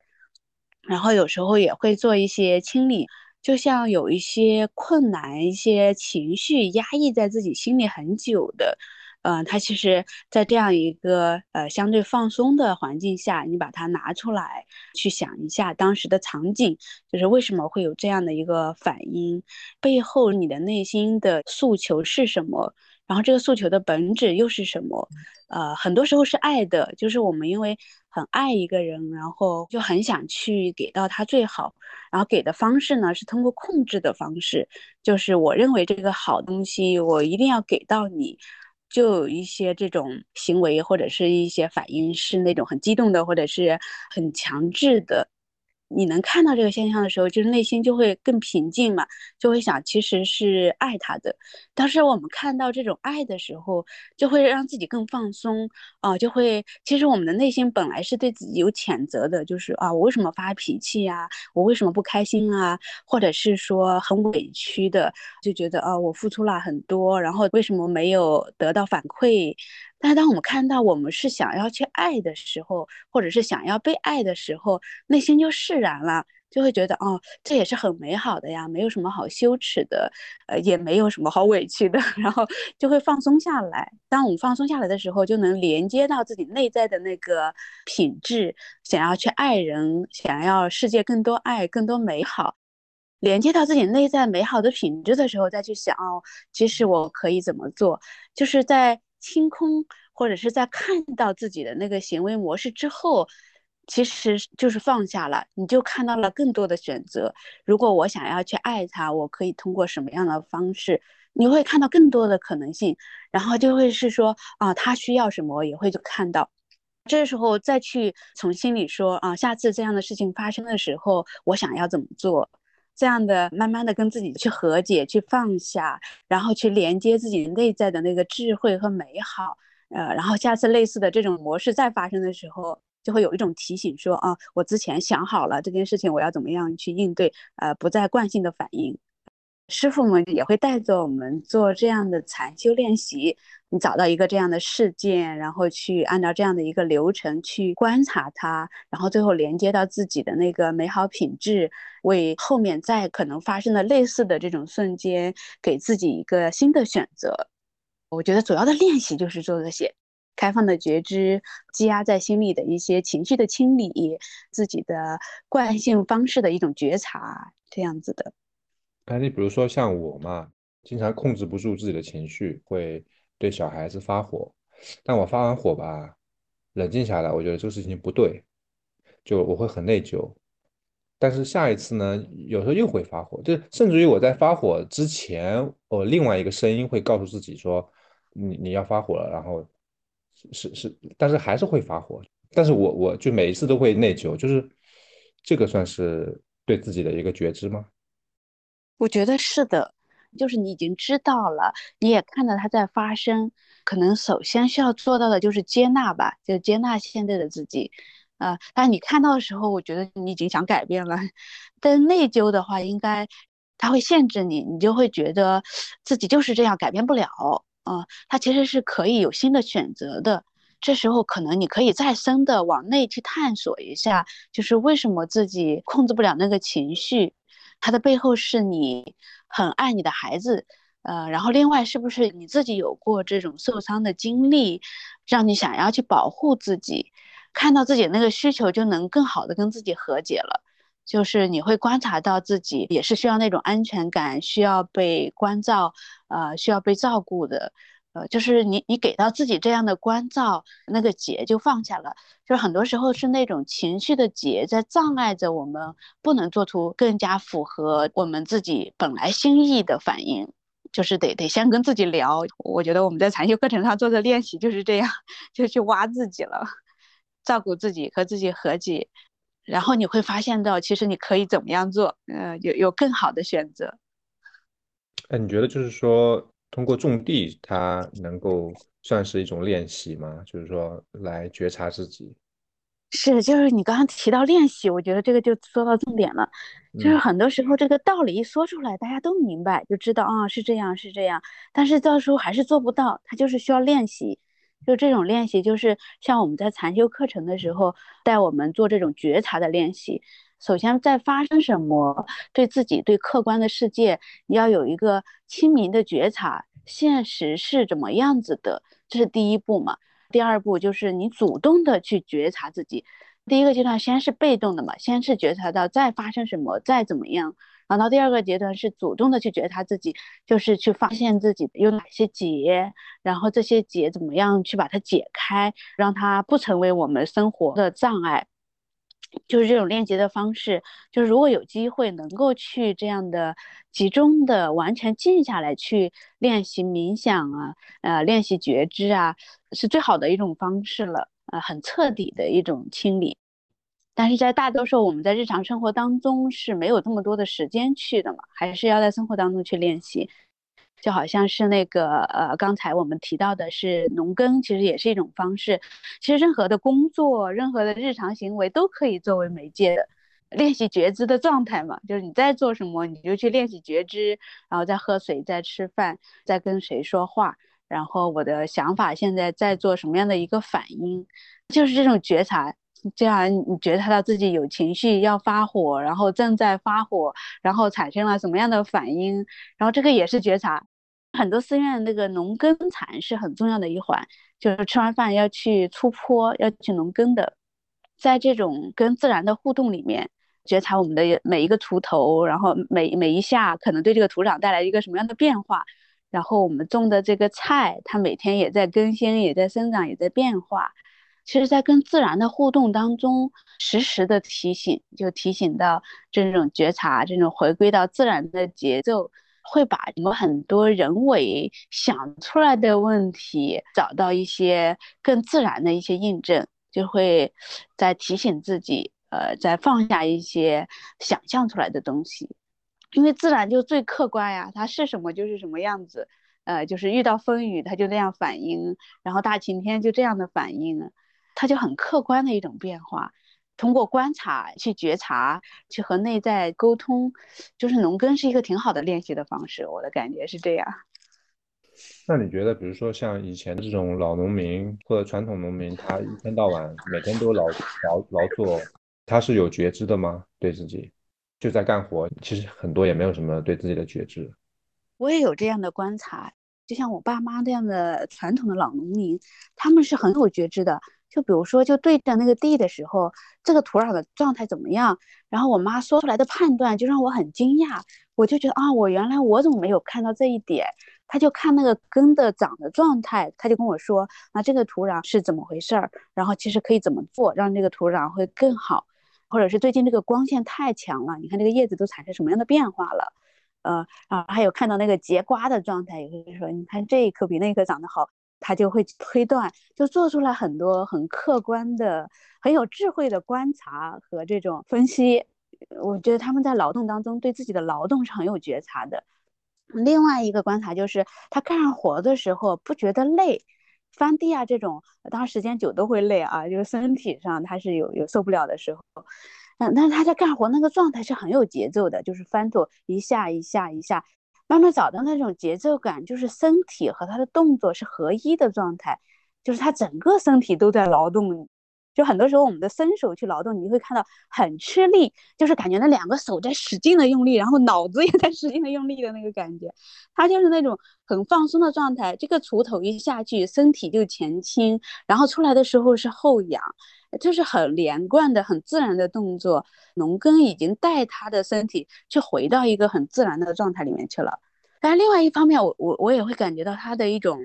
然后有时候也会做一些清理，就像有一些困难、一些情绪压抑在自己心里很久的，嗯，他其实，在这样一个呃相对放松的环境下，你把它拿出来，去想一下当时的场景，就是为什么会有这样的一个反应，背后你的内心的诉求是什么？然后这个诉求的本质又是什么？呃，很多时候是爱的，就是我们因为很爱一个人，然后就很想去给到他最好，然后给的方式呢是通过控制的方式，就是我认为这个好东西我一定要给到你，就有一些这种行为或者是一些反应是那种很激动的或者是很强制的。你能看到这个现象的时候，就是内心就会更平静嘛，就会想其实是爱他的。当时我们看到这种爱的时候，就会让自己更放松啊，就会其实我们的内心本来是对自己有谴责的，就是啊，我为什么发脾气呀？我为什么不开心啊？或者是说很委屈的，就觉得啊，我付出了很多，然后为什么没有得到反馈？但当我们看到我们是想要去爱的时候，或者是想要被爱的时候，内心就释然了，就会觉得哦，这也是很美好的呀，没有什么好羞耻的，呃，也没有什么好委屈的，<laughs> 然后就会放松下来。当我们放松下来的时候，就能连接到自己内在的那个品质，想要去爱人，想要世界更多爱，更多美好，连接到自己内在美好的品质的时候，再去想哦，其实我可以怎么做，就是在。清空，或者是在看到自己的那个行为模式之后，其实就是放下了，你就看到了更多的选择。如果我想要去爱他，我可以通过什么样的方式？你会看到更多的可能性，然后就会是说啊，他需要什么，也会就看到。这时候再去从心里说啊，下次这样的事情发生的时候，我想要怎么做？这样的慢慢的跟自己去和解，去放下，然后去连接自己内在的那个智慧和美好，呃，然后下次类似的这种模式再发生的时候，就会有一种提醒说啊，我之前想好了这件事情我要怎么样去应对，呃，不再惯性的反应。师傅们也会带着我们做这样的禅修练习。你找到一个这样的事件，然后去按照这样的一个流程去观察它，然后最后连接到自己的那个美好品质，为后面再可能发生的类似的这种瞬间，给自己一个新的选择。我觉得主要的练习就是做这些开放的觉知，积压在心里的一些情绪的清理，自己的惯性方式的一种觉察，这样子的。哎，你比如说像我嘛，经常控制不住自己的情绪，会对小孩子发火。但我发完火吧，冷静下来，我觉得这个事情不对，就我会很内疚。但是下一次呢，有时候又会发火，就甚至于我在发火之前，我另外一个声音会告诉自己说，你你要发火了，然后是是，但是还是会发火。但是我我就每一次都会内疚，就是这个算是对自己的一个觉知吗？我觉得是的，就是你已经知道了，你也看到它在发生，可能首先需要做到的就是接纳吧，就接纳现在的自己，啊，但你看到的时候，我觉得你已经想改变了，但内疚的话，应该它会限制你，你就会觉得自己就是这样改变不了，啊，它其实是可以有新的选择的，这时候可能你可以再深的往内去探索一下，就是为什么自己控制不了那个情绪。它的背后是你很爱你的孩子，呃，然后另外是不是你自己有过这种受伤的经历，让你想要去保护自己，看到自己那个需求就能更好的跟自己和解了，就是你会观察到自己也是需要那种安全感，需要被关照，呃，需要被照顾的。呃，就是你，你给到自己这样的关照，那个结就放下了。就是很多时候是那种情绪的结在障碍着我们，不能做出更加符合我们自己本来心意的反应。就是得得先跟自己聊。我觉得我们在禅修课程上做的练习就是这样，就去挖自己了，照顾自己和自己和解，然后你会发现到其实你可以怎么样做，呃，有有更好的选择。哎，你觉得就是说？通过种地，它能够算是一种练习吗？就是说，来觉察自己。是，就是你刚刚提到练习，我觉得这个就说到重点了。就是很多时候，这个道理一说出来，大家都明白，就知道啊，是这样，是这样。但是到时候还是做不到，它就是需要练习。就这种练习，就是像我们在禅修课程的时候，带我们做这种觉察的练习。首先，在发生什么，对自己、对客观的世界，你要有一个清明的觉察，现实是怎么样子的，这是第一步嘛。第二步就是你主动的去觉察自己。第一个阶段先是被动的嘛，先是觉察到再发生什么，再怎么样。然后到第二个阶段是主动的去觉察自己，就是去发现自己有哪些结，然后这些结怎么样去把它解开，让它不成为我们生活的障碍。就是这种练习的方式，就是如果有机会能够去这样的集中的完全静下来去练习冥想啊，呃，练习觉知啊，是最好的一种方式了，呃，很彻底的一种清理。但是在大多数我们在日常生活当中是没有这么多的时间去的嘛，还是要在生活当中去练习。就好像是那个呃，刚才我们提到的是农耕，其实也是一种方式。其实任何的工作、任何的日常行为都可以作为媒介的练习觉知的状态嘛。就是你在做什么，你就去练习觉知，然后再喝水、再吃饭、再跟谁说话，然后我的想法现在在做什么样的一个反应，就是这种觉察。这样你觉察到自己有情绪要发火，然后正在发火，然后产生了什么样的反应，然后这个也是觉察。很多寺院那个农耕禅是很重要的一环，就是吃完饭要去出坡，要去农耕的。在这种跟自然的互动里面，觉察我们的每一个锄头，然后每每一下可能对这个土壤带来一个什么样的变化，然后我们种的这个菜，它每天也在更新，也在生长，也在变化。其实，在跟自然的互动当中，实时的提醒，就提醒到这种觉察，这种回归到自然的节奏。会把我们很多人为想出来的问题找到一些更自然的一些印证，就会在提醒自己，呃，在放下一些想象出来的东西，因为自然就最客观呀，它是什么就是什么样子，呃，就是遇到风雨它就那样反应，然后大晴天就这样的反应，它就很客观的一种变化。通过观察去觉察，去和内在沟通，就是农耕是一个挺好的练习的方式。我的感觉是这样。那你觉得，比如说像以前的这种老农民或者传统农民，他一天到晚每天都劳劳劳作，他是有觉知的吗？对自己就在干活，其实很多也没有什么对自己的觉知。我也有这样的观察，就像我爸妈这样的传统的老农民，他们是很有觉知的。就比如说，就对着那个地的时候，这个土壤的状态怎么样？然后我妈说出来的判断就让我很惊讶，我就觉得啊，我原来我怎么没有看到这一点？他就看那个根的长的状态，他就跟我说，那这个土壤是怎么回事儿？然后其实可以怎么做，让这个土壤会更好？或者是最近这个光线太强了，你看这个叶子都产生什么样的变化了？呃，然后还有看到那个结瓜的状态，也会说，你看这一颗比那一颗长得好。他就会推断，就做出来很多很客观的、很有智慧的观察和这种分析。我觉得他们在劳动当中对自己的劳动是很有觉察的。另外一个观察就是，他干活的时候不觉得累，翻地啊这种，当然时间久都会累啊，就是身体上他是有有受不了的时候。嗯，但是他在干活那个状态是很有节奏的，就是翻做一下一下一下。慢慢找到那种节奏感，就是身体和他的动作是合一的状态，就是他整个身体都在劳动。就很多时候我们的伸手去劳动，你会看到很吃力，就是感觉那两个手在使劲的用力，然后脑子也在使劲的用力的那个感觉。他就是那种很放松的状态。这个锄头一下去，身体就前倾，然后出来的时候是后仰。就是很连贯的、很自然的动作，农耕已经带他的身体去回到一个很自然的状态里面去了。但另外一方面，我我我也会感觉到他的一种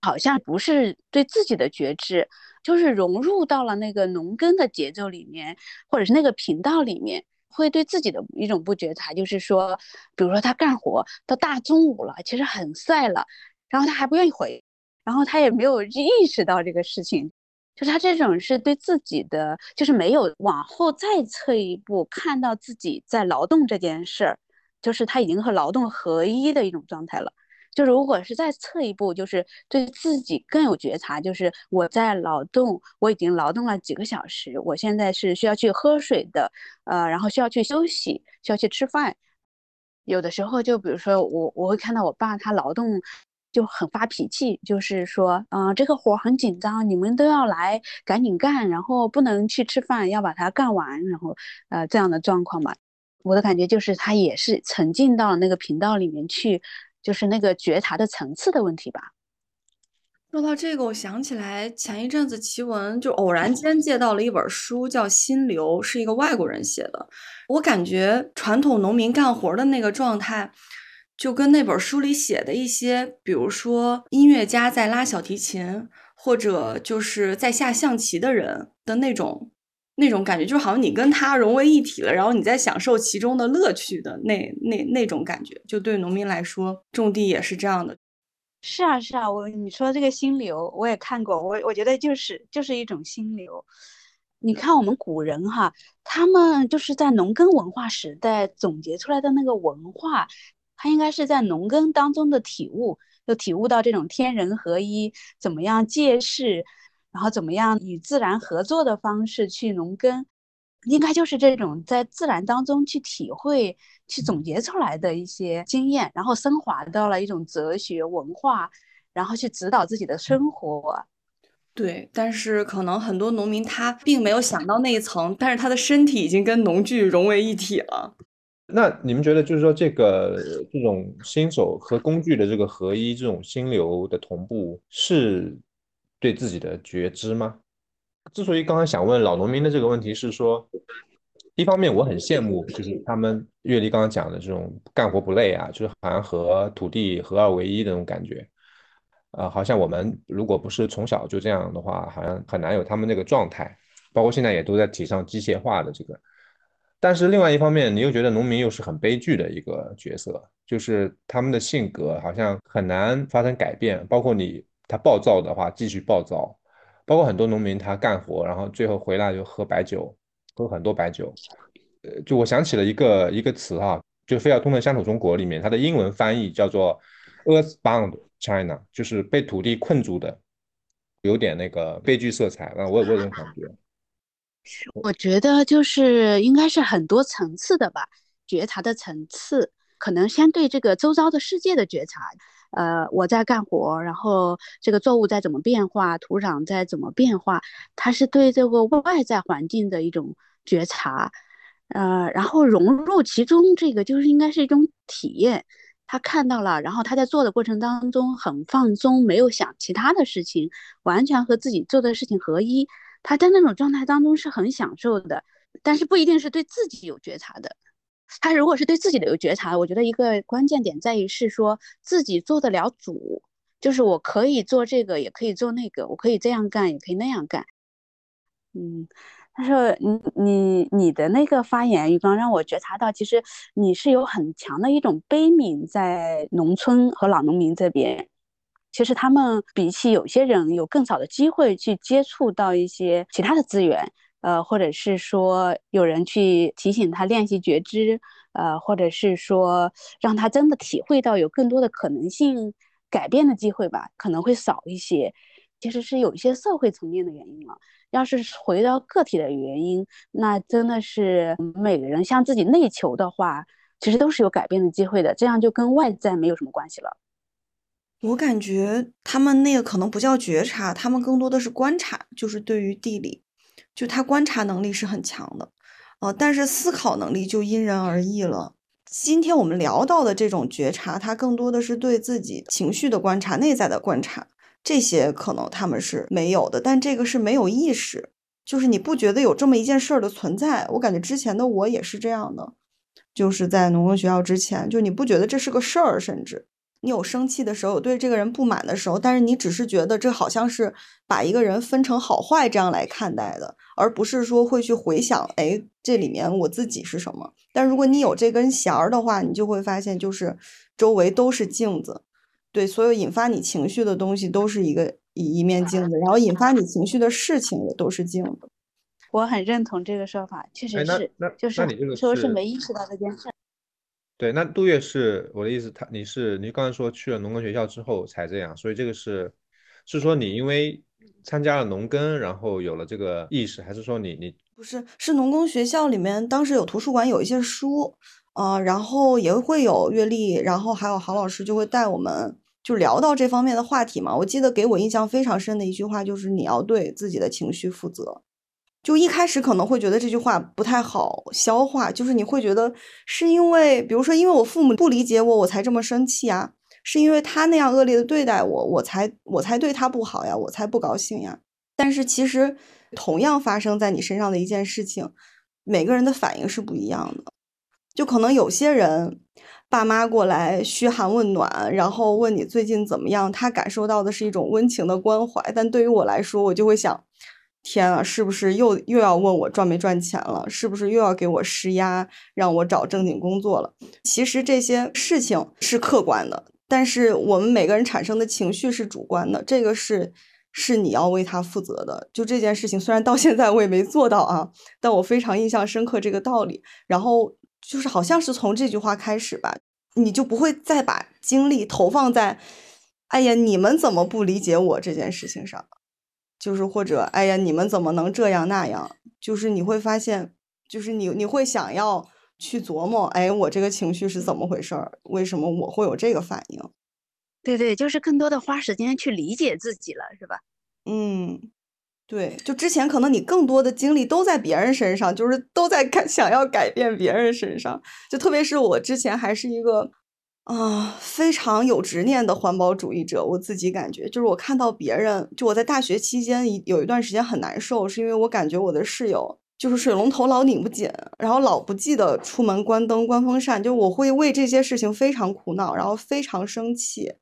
好像不是对自己的觉知，就是融入到了那个农耕的节奏里面，或者是那个频道里面，会对自己的一种不觉察，就是说，比如说他干活到大中午了，其实很晒了，然后他还不愿意回，然后他也没有意识到这个事情。就是他这种是对自己的，就是没有往后再撤一步，看到自己在劳动这件事儿，就是他已经和劳动合一的一种状态了。就是如果是再撤一步，就是对自己更有觉察，就是我在劳动，我已经劳动了几个小时，我现在是需要去喝水的，呃，然后需要去休息，需要去吃饭。有的时候，就比如说我，我会看到我爸他劳动。就很发脾气，就是说，嗯，这个活很紧张，你们都要来赶紧干，然后不能去吃饭，要把它干完，然后，呃，这样的状况嘛。我的感觉就是他也是沉浸到了那个频道里面去，就是那个觉察的层次的问题吧。说到这个，我想起来前一阵子奇闻就偶然间借到了一本书，叫《心流》，是一个外国人写的。我感觉传统农民干活的那个状态。就跟那本书里写的一些，比如说音乐家在拉小提琴，或者就是在下象棋的人的那种那种感觉，就好像你跟他融为一体了，然后你在享受其中的乐趣的那那那种感觉。就对农民来说，种地也是这样的。是啊，是啊，我你说这个心流我也看过，我我觉得就是就是一种心流。你看我们古人哈，他们就是在农耕文化时代总结出来的那个文化，他应该是在农耕当中的体悟，就体悟到这种天人合一，怎么样借势，然后怎么样与自然合作的方式去农耕，应该就是这种在自然当中去体会、去总结出来的一些经验，然后升华到了一种哲学文化，然后去指导自己的生活。对，但是可能很多农民他并没有想到那一层，但是他的身体已经跟农具融为一体了。那你们觉得，就是说这个这种新手和工具的这个合一，这种心流的同步，是对自己的觉知吗？之所以刚才想问老农民的这个问题，是说，一方面我很羡慕，就是他们阅历刚刚讲的这种干活不累啊，就是好像和土地合二为一的那种感觉。啊，好像我们如果不是从小就这样的话，好像很难有他们那个状态。包括现在也都在提倡机械化的这个，但是另外一方面，你又觉得农民又是很悲剧的一个角色，就是他们的性格好像很难发生改变。包括你他暴躁的话，继续暴躁；包括很多农民他干活，然后最后回来就喝白酒，喝很多白酒。呃，就我想起了一个一个词哈，就《非要通的乡土中国》里面，它的英文翻译叫做 “earthbound”。China 就是被土地困住的，有点那个悲剧色彩。那我我有这种感觉。我觉得就是应该是很多层次的吧，觉察的层次，可能先对这个周遭的世界的觉察。呃，我在干活，然后这个作物在怎么变化，土壤在怎么变化，它是对这个外在环境的一种觉察。呃，然后融入其中，这个就是应该是一种体验。他看到了，然后他在做的过程当中很放松，没有想其他的事情，完全和自己做的事情合一。他在那种状态当中是很享受的，但是不一定是对自己有觉察的。他如果是对自己的有觉察，我觉得一个关键点在于是说自己做得了主，就是我可以做这个，也可以做那个，我可以这样干，也可以那样干。嗯。他说：“你你你的那个发言，鱼缸让我觉察到，其实你是有很强的一种悲悯在农村和老农民这边。其实他们比起有些人有更少的机会去接触到一些其他的资源，呃，或者是说有人去提醒他练习觉知，呃，或者是说让他真的体会到有更多的可能性改变的机会吧，可能会少一些。其实是有一些社会层面的原因了。”要是回到个体的原因，那真的是每个人向自己内求的话，其实都是有改变的机会的。这样就跟外在没有什么关系了。我感觉他们那个可能不叫觉察，他们更多的是观察，就是对于地理，就他观察能力是很强的，呃，但是思考能力就因人而异了。今天我们聊到的这种觉察，它更多的是对自己情绪的观察，内在的观察。这些可能他们是没有的，但这个是没有意识，就是你不觉得有这么一件事儿的存在。我感觉之前的我也是这样的，就是在农耕学校之前，就你不觉得这是个事儿，甚至你有生气的时候，有对这个人不满的时候，但是你只是觉得这好像是把一个人分成好坏这样来看待的，而不是说会去回想，哎，这里面我自己是什么。但如果你有这根弦儿的话，你就会发现，就是周围都是镜子。对，所有引发你情绪的东西都是一个一一面镜子，然后引发你情绪的事情也都是镜子。我很认同这个说法，确实是，就是说是没意识到这件事。对，那杜月是我的意思，他你是你刚才说去了农耕学校之后才这样，所以这个是是说你因为参加了农耕，然后有了这个意识，还是说你你不是是农耕学校里面当时有图书馆有一些书，呃，然后也会有阅历，然后还有郝老师就会带我们。就聊到这方面的话题嘛，我记得给我印象非常深的一句话就是你要对自己的情绪负责。就一开始可能会觉得这句话不太好消化，就是你会觉得是因为，比如说因为我父母不理解我，我才这么生气啊，是因为他那样恶劣的对待我，我才我才对他不好呀，我才不高兴呀。但是其实同样发生在你身上的一件事情，每个人的反应是不一样的，就可能有些人。爸妈过来嘘寒问暖，然后问你最近怎么样，他感受到的是一种温情的关怀。但对于我来说，我就会想，天啊，是不是又又要问我赚没赚钱了？是不是又要给我施压，让我找正经工作了？其实这些事情是客观的，但是我们每个人产生的情绪是主观的，这个是是你要为他负责的。就这件事情，虽然到现在我也没做到啊，但我非常印象深刻这个道理。然后就是好像是从这句话开始吧，你就不会再把精力投放在，哎呀，你们怎么不理解我这件事情上，就是或者哎呀，你们怎么能这样那样，就是你会发现，就是你你会想要去琢磨，哎，我这个情绪是怎么回事儿？为什么我会有这个反应？对对，就是更多的花时间去理解自己了，是吧？嗯，对，就之前可能你更多的精力都在别人身上，就是都在改想要改变别人身上，就特别是我之前还是一个啊非常有执念的环保主义者，我自己感觉就是我看到别人，就我在大学期间一有一段时间很难受，是因为我感觉我的室友就是水龙头老拧不紧，然后老不记得出门关灯、关风扇，就我会为这些事情非常苦恼，然后非常生气。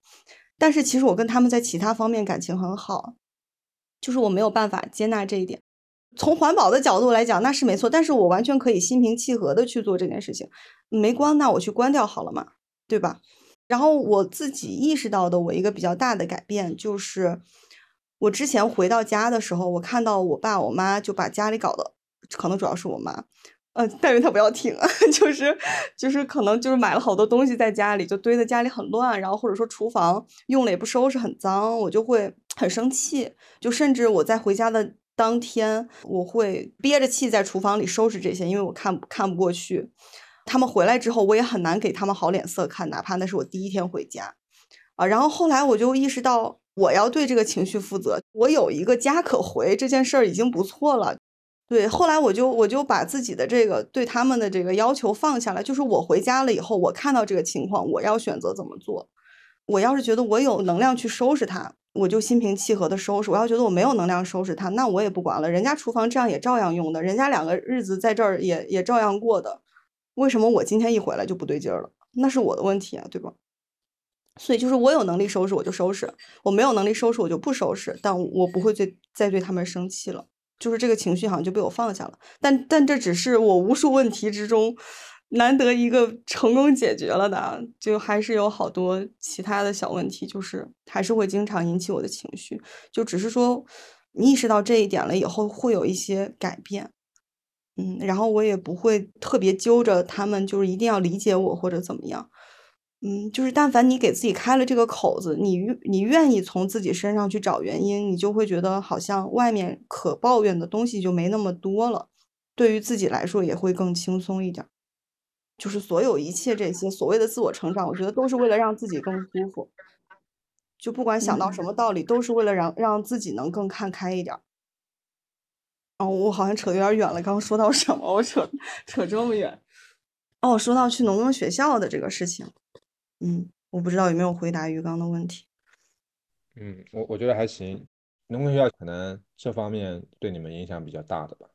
但是其实我跟他们在其他方面感情很好，就是我没有办法接纳这一点。从环保的角度来讲，那是没错，但是我完全可以心平气和的去做这件事情。没关，那我去关掉好了嘛，对吧？然后我自己意识到的，我一个比较大的改变就是，我之前回到家的时候，我看到我爸我妈就把家里搞得，可能主要是我妈。呃，但愿他不要听，<laughs> 就是就是可能就是买了好多东西在家里，就堆在家里很乱，然后或者说厨房用了也不收拾很脏，我就会很生气，就甚至我在回家的当天，我会憋着气在厨房里收拾这些，因为我看看不过去。他们回来之后，我也很难给他们好脸色看，哪怕那是我第一天回家啊。然后后来我就意识到，我要对这个情绪负责，我有一个家可回，这件事儿已经不错了。对，后来我就我就把自己的这个对他们的这个要求放下来，就是我回家了以后，我看到这个情况，我要选择怎么做。我要是觉得我有能量去收拾它，我就心平气和的收拾；我要觉得我没有能量收拾它，那我也不管了。人家厨房这样也照样用的，人家两个日子在这儿也也照样过的，为什么我今天一回来就不对劲儿了？那是我的问题啊，对吧？所以就是我有能力收拾我就收拾，我没有能力收拾我就不收拾，但我不会再再对他们生气了。就是这个情绪好像就被我放下了，但但这只是我无数问题之中难得一个成功解决了的，就还是有好多其他的小问题，就是还是会经常引起我的情绪，就只是说你意识到这一点了以后会有一些改变，嗯，然后我也不会特别揪着他们，就是一定要理解我或者怎么样。嗯，就是但凡你给自己开了这个口子，你你愿意从自己身上去找原因，你就会觉得好像外面可抱怨的东西就没那么多了，对于自己来说也会更轻松一点。就是所有一切这些所谓的自我成长，我觉得都是为了让自己更舒服。就不管想到什么道理，都是为了让让自己能更看开一点。哦，我好像扯有点远了，刚刚说到什么？我扯扯这么远。哦，说到去农耕学校的这个事情。嗯，我不知道有没有回答鱼缸的问题。嗯，我我觉得还行。农耕学校可能这方面对你们影响比较大的吧，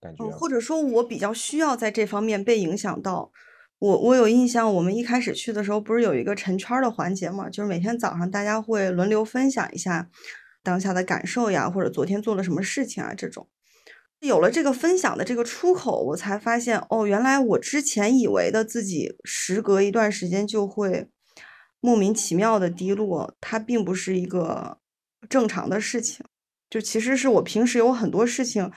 感觉。或者说，我比较需要在这方面被影响到。我我有印象，我们一开始去的时候，不是有一个陈圈的环节嘛？就是每天早上大家会轮流分享一下当下的感受呀，或者昨天做了什么事情啊这种。有了这个分享的这个出口，我才发现哦，原来我之前以为的自己时隔一段时间就会莫名其妙的低落，它并不是一个正常的事情。就其实是我平时有很多事情，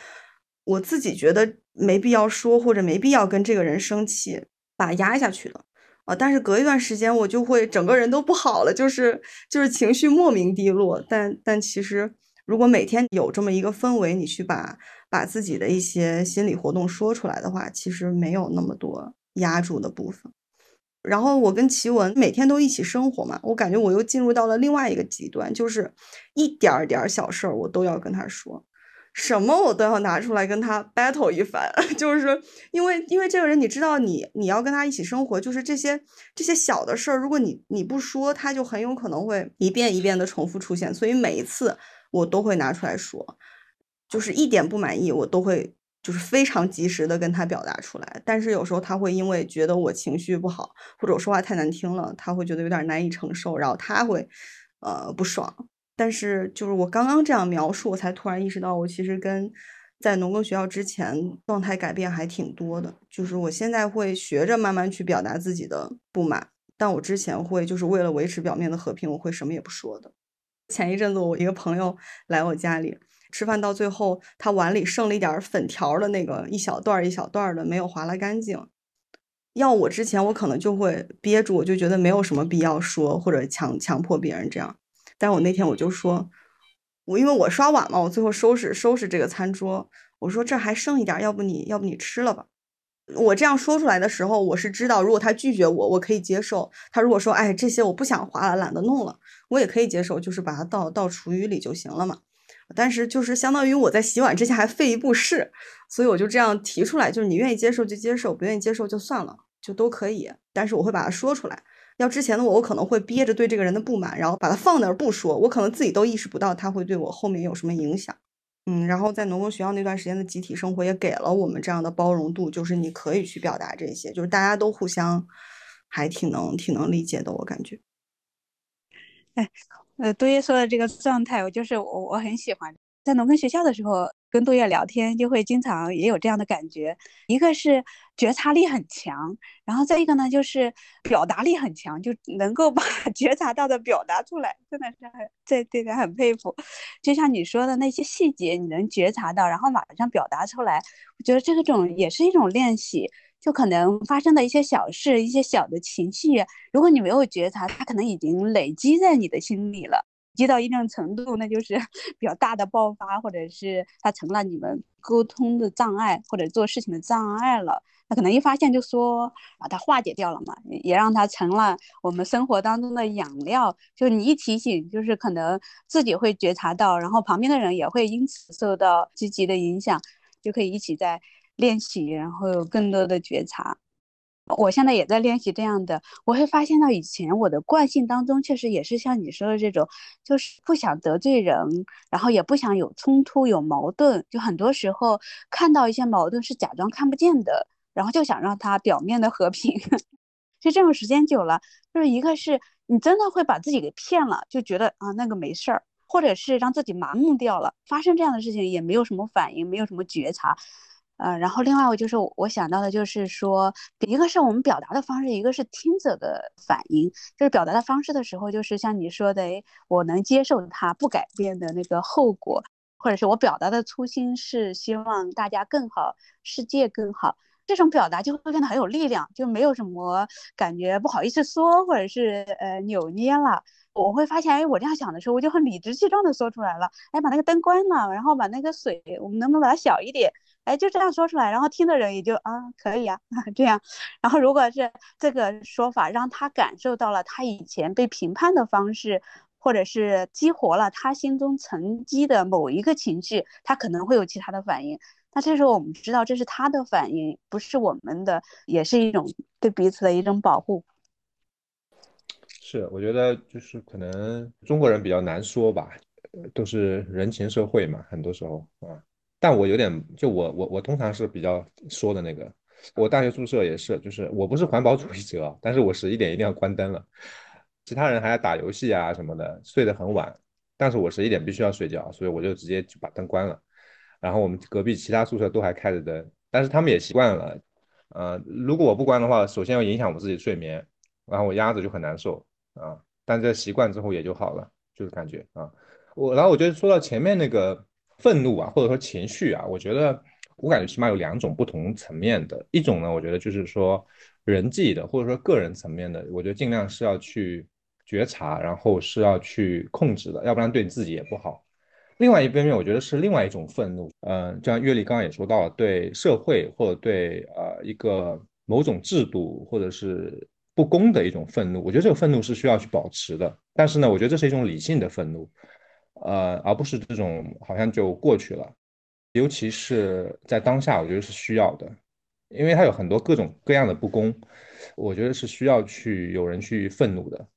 我自己觉得没必要说或者没必要跟这个人生气，把压下去了啊。但是隔一段时间，我就会整个人都不好了，就是就是情绪莫名低落。但但其实如果每天有这么一个氛围，你去把。把自己的一些心理活动说出来的话，其实没有那么多压住的部分。然后我跟奇文每天都一起生活嘛，我感觉我又进入到了另外一个极端，就是一点儿点儿小事儿我都要跟他说，什么我都要拿出来跟他 battle 一番。<laughs> 就是因为因为这个人，你知道，你你要跟他一起生活，就是这些这些小的事儿，如果你你不说，他就很有可能会一遍一遍的重复出现。所以每一次我都会拿出来说。就是一点不满意，我都会就是非常及时的跟他表达出来。但是有时候他会因为觉得我情绪不好，或者我说话太难听了，他会觉得有点难以承受，然后他会呃不爽。但是就是我刚刚这样描述，我才突然意识到，我其实跟在农耕学校之前状态改变还挺多的。就是我现在会学着慢慢去表达自己的不满，但我之前会就是为了维持表面的和平，我会什么也不说的。前一阵子我一个朋友来我家里吃饭，到最后他碗里剩了一点粉条的那个一小段一小段的，没有划拉干净。要我之前我可能就会憋住，我就觉得没有什么必要说或者强强迫别人这样。但我那天我就说，我因为我刷碗嘛，我最后收拾收拾这个餐桌，我说这还剩一点，要不你要不你吃了吧。我这样说出来的时候，我是知道，如果他拒绝我，我可以接受；他如果说，哎，这些我不想划了，懒得弄了，我也可以接受，就是把它倒倒厨余里就行了嘛。但是就是相当于我在洗碗之前还费一步事，所以我就这样提出来，就是你愿意接受就接受，不愿意接受就算了，就都可以。但是我会把它说出来。要之前的我，我可能会憋着对这个人的不满，然后把它放那儿不说，我可能自己都意识不到他会对我后面有什么影响。嗯，然后在农工学校那段时间的集体生活也给了我们这样的包容度，就是你可以去表达这些，就是大家都互相还挺能挺能理解的，我感觉。哎，呃，杜叶说的这个状态，我就是我我很喜欢，在农耕学校的时候。跟杜月聊天就会经常也有这样的感觉，一个是觉察力很强，然后再一个呢就是表达力很强，就能够把 <laughs> 觉察到的表达出来，真的是很这这点很佩服。就像你说的那些细节，你能觉察到，然后马上表达出来，我觉得这个种也是一种练习。就可能发生的一些小事，一些小的情绪，如果你没有觉察，它可能已经累积在你的心里了。积到一定程度，那就是比较大的爆发，或者是它成了你们沟通的障碍，或者做事情的障碍了。那可能一发现就说把它化解掉了嘛，也让它成了我们生活当中的养料。就你一提醒，就是可能自己会觉察到，然后旁边的人也会因此受到积极的影响，就可以一起在练习，然后有更多的觉察。我现在也在练习这样的，我会发现到以前我的惯性当中，确实也是像你说的这种，就是不想得罪人，然后也不想有冲突、有矛盾，就很多时候看到一些矛盾是假装看不见的，然后就想让它表面的和平。<laughs> 就这种时间久了，就是一个是你真的会把自己给骗了，就觉得啊那个没事儿，或者是让自己麻木掉了，发生这样的事情也没有什么反应，没有什么觉察。呃，然后另外我就是我想到的，就是说，一个是我们表达的方式，一个是听者的反应。就是表达的方式的时候，就是像你说的，哎，我能接受它不改变的那个后果，或者是我表达的初心是希望大家更好，世界更好，这种表达就会变得很有力量，就没有什么感觉不好意思说，或者是呃扭捏了。我会发现，哎，我这样想的时候，我就很理直气壮的说出来了，哎，把那个灯关了，然后把那个水，我们能不能把它小一点？哎，就这样说出来，然后听的人也就啊，可以啊，<laughs> 这样。然后如果是这个说法让他感受到了他以前被评判的方式，或者是激活了他心中沉积的某一个情绪，他可能会有其他的反应。那这时候我们知道这是他的反应，不是我们的，也是一种对彼此的一种保护。是，我觉得就是可能中国人比较难说吧，都是人情社会嘛，很多时候啊。但我有点，就我我我通常是比较说的那个，我大学宿舍也是，就是我不是环保主义者，但是我十一点一定要关灯了，其他人还要打游戏啊什么的，睡得很晚，但是我十一点必须要睡觉，所以我就直接就把灯关了，然后我们隔壁其他宿舍都还开着灯，但是他们也习惯了，呃，如果我不关的话，首先要影响我自己睡眠，然后我压着就很难受啊，但这习惯之后也就好了，就是感觉啊，我然后我觉得说到前面那个。愤怒啊，或者说情绪啊，我觉得我感觉起码有两种不同层面的。一种呢，我觉得就是说人际的，或者说个人层面的，我觉得尽量是要去觉察，然后是要去控制的，要不然对你自己也不好。另外一方面，我觉得是另外一种愤怒，嗯，就像阅历刚刚也说到了，对社会或者对呃一个某种制度或者是不公的一种愤怒。我觉得这个愤怒是需要去保持的，但是呢，我觉得这是一种理性的愤怒。呃，而不是这种好像就过去了，尤其是在当下，我觉得是需要的，因为它有很多各种各样的不公，我觉得是需要去有人去愤怒的，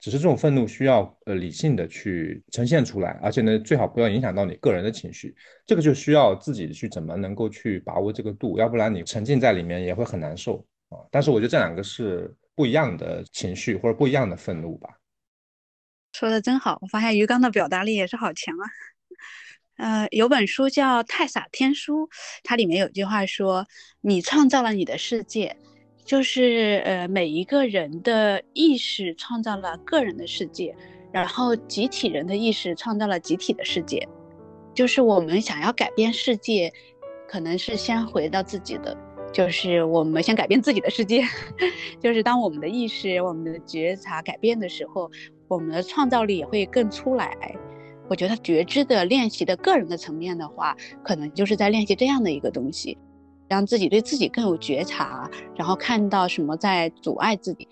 只是这种愤怒需要呃理性的去呈现出来，而且呢，最好不要影响到你个人的情绪，这个就需要自己去怎么能够去把握这个度，要不然你沉浸在里面也会很难受啊。但是我觉得这两个是不一样的情绪或者不一样的愤怒吧。说的真好，我发现鱼缸的表达力也是好强啊。呃，有本书叫《太傻天书》，它里面有句话说：“你创造了你的世界，就是呃每一个人的意识创造了个人的世界。然后集体人的意识创造了集体的世界，就是我们想要改变世界，可能是先回到自己的，就是我们先改变自己的世界，<laughs> 就是当我们的意识、我们的觉察改变的时候，我们的创造力也会更出来。我觉得觉知的练习的个人的层面的话，可能就是在练习这样的一个东西，让自己对自己更有觉察，然后看到什么在阻碍自己。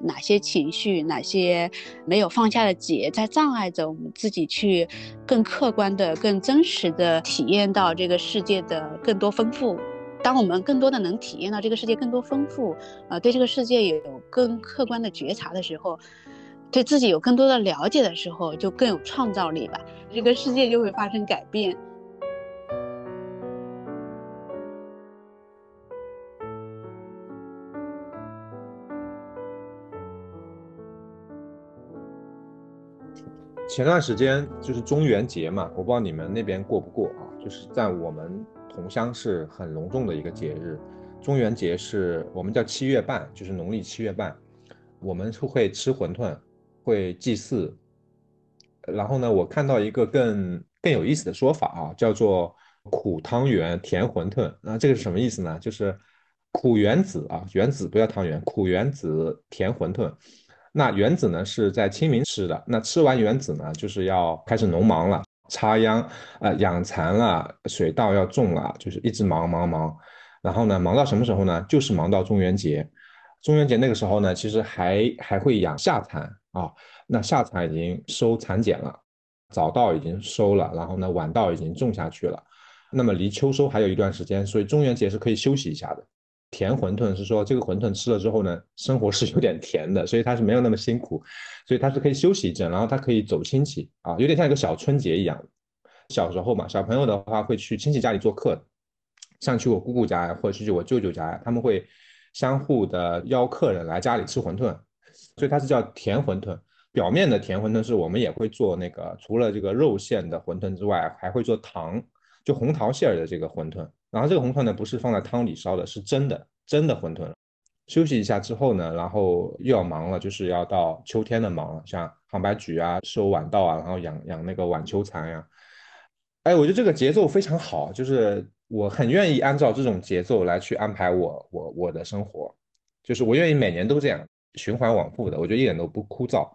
哪些情绪，哪些没有放下的结，在障碍着我们自己去更客观的、更真实的体验到这个世界的更多丰富。当我们更多的能体验到这个世界更多丰富，呃，对这个世界有更客观的觉察的时候，对自己有更多的了解的时候，就更有创造力吧。这个世界就会发生改变。前段时间就是中元节嘛，我不知道你们那边过不过啊？就是在我们桐乡是很隆重的一个节日。中元节是我们叫七月半，就是农历七月半，我们是会吃馄饨，会祭祀。然后呢，我看到一个更更有意思的说法啊，叫做苦汤圆甜馄饨。那这个是什么意思呢？就是苦圆子啊，圆子不要汤圆，苦圆子甜馄饨。那原子呢是在清明吃的，那吃完原子呢，就是要开始农忙了，插秧啊，养蚕了，水稻要种了，就是一直忙忙忙。然后呢，忙到什么时候呢？就是忙到中元节。中元节那个时候呢，其实还还会养夏蚕啊。那夏蚕已经收蚕茧了，早稻已经收了，然后呢，晚稻已经种下去了。那么离秋收还有一段时间，所以中元节是可以休息一下的。甜馄饨是说这个馄饨吃了之后呢，生活是有点甜的，所以它是没有那么辛苦，所以它是可以休息一阵，然后它可以走亲戚啊，有点像一个小春节一样。小时候嘛，小朋友的话会去亲戚家里做客，像去我姑姑家呀，或者去我舅舅家呀，他们会相互的邀客人来家里吃馄饨，所以它是叫甜馄饨。表面的甜馄饨是我们也会做那个，除了这个肉馅的馄饨之外，还会做糖，就红桃馅儿的这个馄饨。然后这个馄饨呢，不是放在汤里烧的，是蒸的，蒸的馄饨。休息一下之后呢，然后又要忙了，就是要到秋天的忙了，像杭白菊啊、收晚稻啊，然后养养那个晚秋蚕呀。哎，我觉得这个节奏非常好，就是我很愿意按照这种节奏来去安排我我我的生活，就是我愿意每年都这样循环往复的，我觉得一点都不枯燥。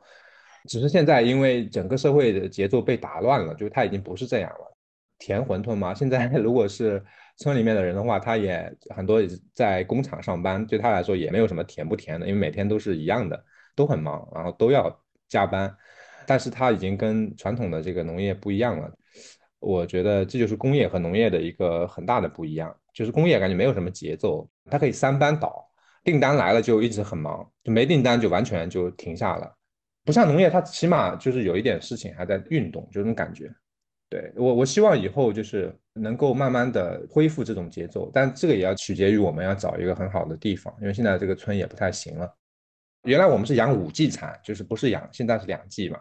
只是现在因为整个社会的节奏被打乱了，就它已经不是这样了。甜馄饨嘛，现在 <laughs> 如果是。村里面的人的话，他也很多在工厂上班，对他来说也没有什么甜不甜的，因为每天都是一样的，都很忙，然后都要加班。但是他已经跟传统的这个农业不一样了。我觉得这就是工业和农业的一个很大的不一样，就是工业感觉没有什么节奏，它可以三班倒，订单来了就一直很忙，就没订单就完全就停下了。不像农业，它起码就是有一点事情还在运动，这种感觉。对我，我希望以后就是能够慢慢的恢复这种节奏，但这个也要取决于我们要找一个很好的地方，因为现在这个村也不太行了。原来我们是养五季蚕，就是不是养，现在是两季嘛，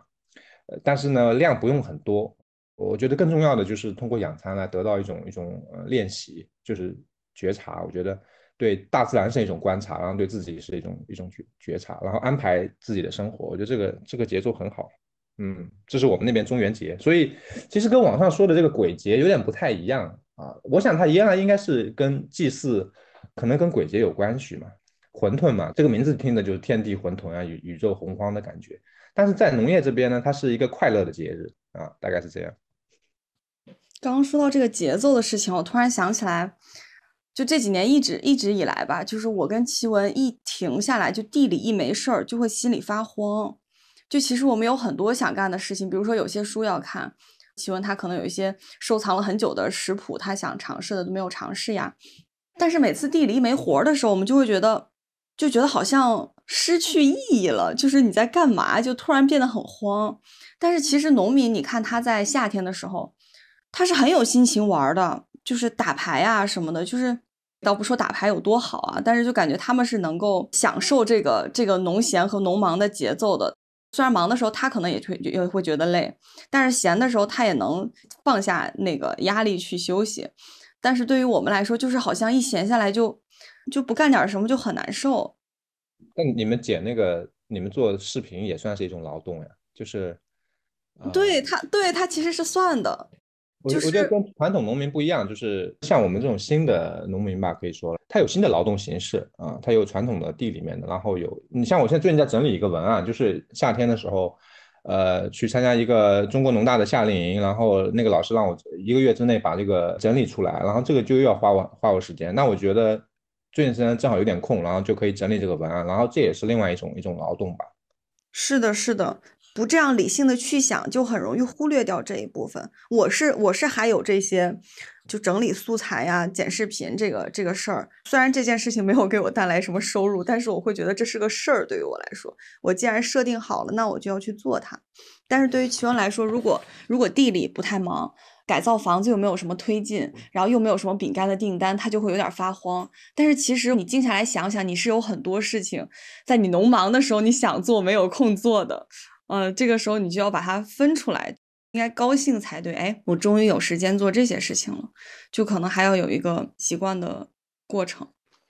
呃，但是呢量不用很多。我觉得更重要的就是通过养蚕来得到一种一种呃练习，就是觉察。我觉得对大自然是一种观察，然后对自己是一种一种觉觉察，然后安排自己的生活。我觉得这个这个节奏很好。嗯，这是我们那边中元节，所以其实跟网上说的这个鬼节有点不太一样啊。我想它原来应该是跟祭祀，可能跟鬼节有关系嘛。馄饨嘛，这个名字听的就是天地混沌啊，宇宇宙洪荒的感觉。但是在农业这边呢，它是一个快乐的节日啊，大概是这样。刚刚说到这个节奏的事情，我突然想起来，就这几年一直一直以来吧，就是我跟奇文一停下来，就地里一没事儿，就会心里发慌。就其实我们有很多想干的事情，比如说有些书要看，奇文他可能有一些收藏了很久的食谱，他想尝试的都没有尝试呀。但是每次地里一没活儿的时候，我们就会觉得，就觉得好像失去意义了，就是你在干嘛，就突然变得很慌。但是其实农民，你看他在夏天的时候，他是很有心情玩的，就是打牌啊什么的，就是倒不说打牌有多好啊，但是就感觉他们是能够享受这个这个农闲和农忙的节奏的。虽然忙的时候他可能也会也会觉得累，但是闲的时候他也能放下那个压力去休息。但是对于我们来说，就是好像一闲下来就就不干点什么就很难受。那你们剪那个，你们做视频也算是一种劳动呀，就是对他，对他其实是算的。我我觉得跟传统农民不一样，就是像我们这种新的农民吧，可以说他有新的劳动形式啊，他有传统的地里面的，然后有你像我现在最近在整理一个文案，就是夏天的时候，呃，去参加一个中国农大的夏令营，然后那个老师让我一个月之内把这个整理出来，然后这个就又要花我花我时间，那我觉得最近时间正好有点空，然后就可以整理这个文案，然后这也是另外一种一种劳动吧。是的，是的。不这样理性的去想，就很容易忽略掉这一部分。我是我是还有这些，就整理素材呀、剪视频这个这个事儿。虽然这件事情没有给我带来什么收入，但是我会觉得这是个事儿。对于我来说，我既然设定好了，那我就要去做它。但是对于齐文来说，如果如果地里不太忙，改造房子又没有什么推进，然后又没有什么饼干的订单，他就会有点发慌。但是其实你静下来想想，你是有很多事情在你农忙的时候你想做没有空做的。呃，这个时候你就要把它分出来，应该高兴才对。哎，我终于有时间做这些事情了，就可能还要有一个习惯的过程，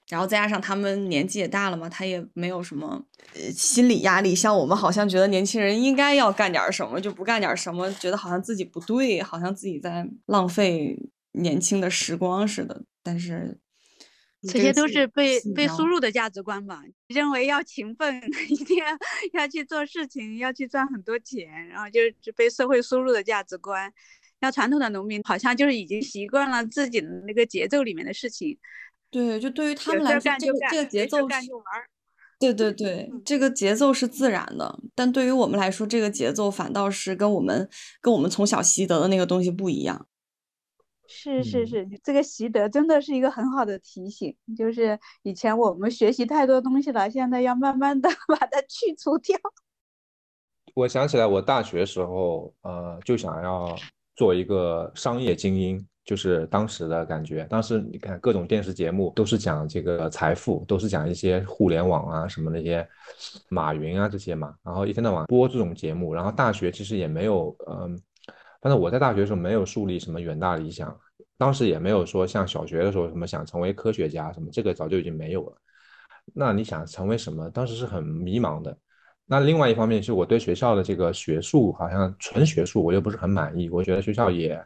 然后再加上他们年纪也大了嘛，他也没有什么呃心理压力。像我们好像觉得年轻人应该要干点什么，就不干点什么，觉得好像自己不对，好像自己在浪费年轻的时光似的。但是。这些都是被被输入的价值观吧，认为要勤奋，<laughs> 一定要要去做事情，要去赚很多钱，然后就是被社会输入的价值观。像传统的农民，好像就是已经习惯了自己的那个节奏里面的事情。对，就对于他们来说，这个这个节奏，干就玩儿。对对对，这个节奏是自然的，但对于我们来说，这个节奏反倒是跟我们跟我们从小习得的那个东西不一样。是是是，这个习得真的是一个很好的提醒。就是以前我们学习太多东西了，现在要慢慢的 <laughs> 把它去除掉。我想起来，我大学时候，呃，就想要做一个商业精英，就是当时的感觉。当时你看各种电视节目都是讲这个财富，都是讲一些互联网啊什么那些，马云啊这些嘛，然后一天到晚播这种节目。然后大学其实也没有，嗯。但是我在大学的时候没有树立什么远大理想，当时也没有说像小学的时候什么想成为科学家什么，这个早就已经没有了。那你想成为什么？当时是很迷茫的。那另外一方面是我对学校的这个学术好像纯学术我又不是很满意，我觉得学校也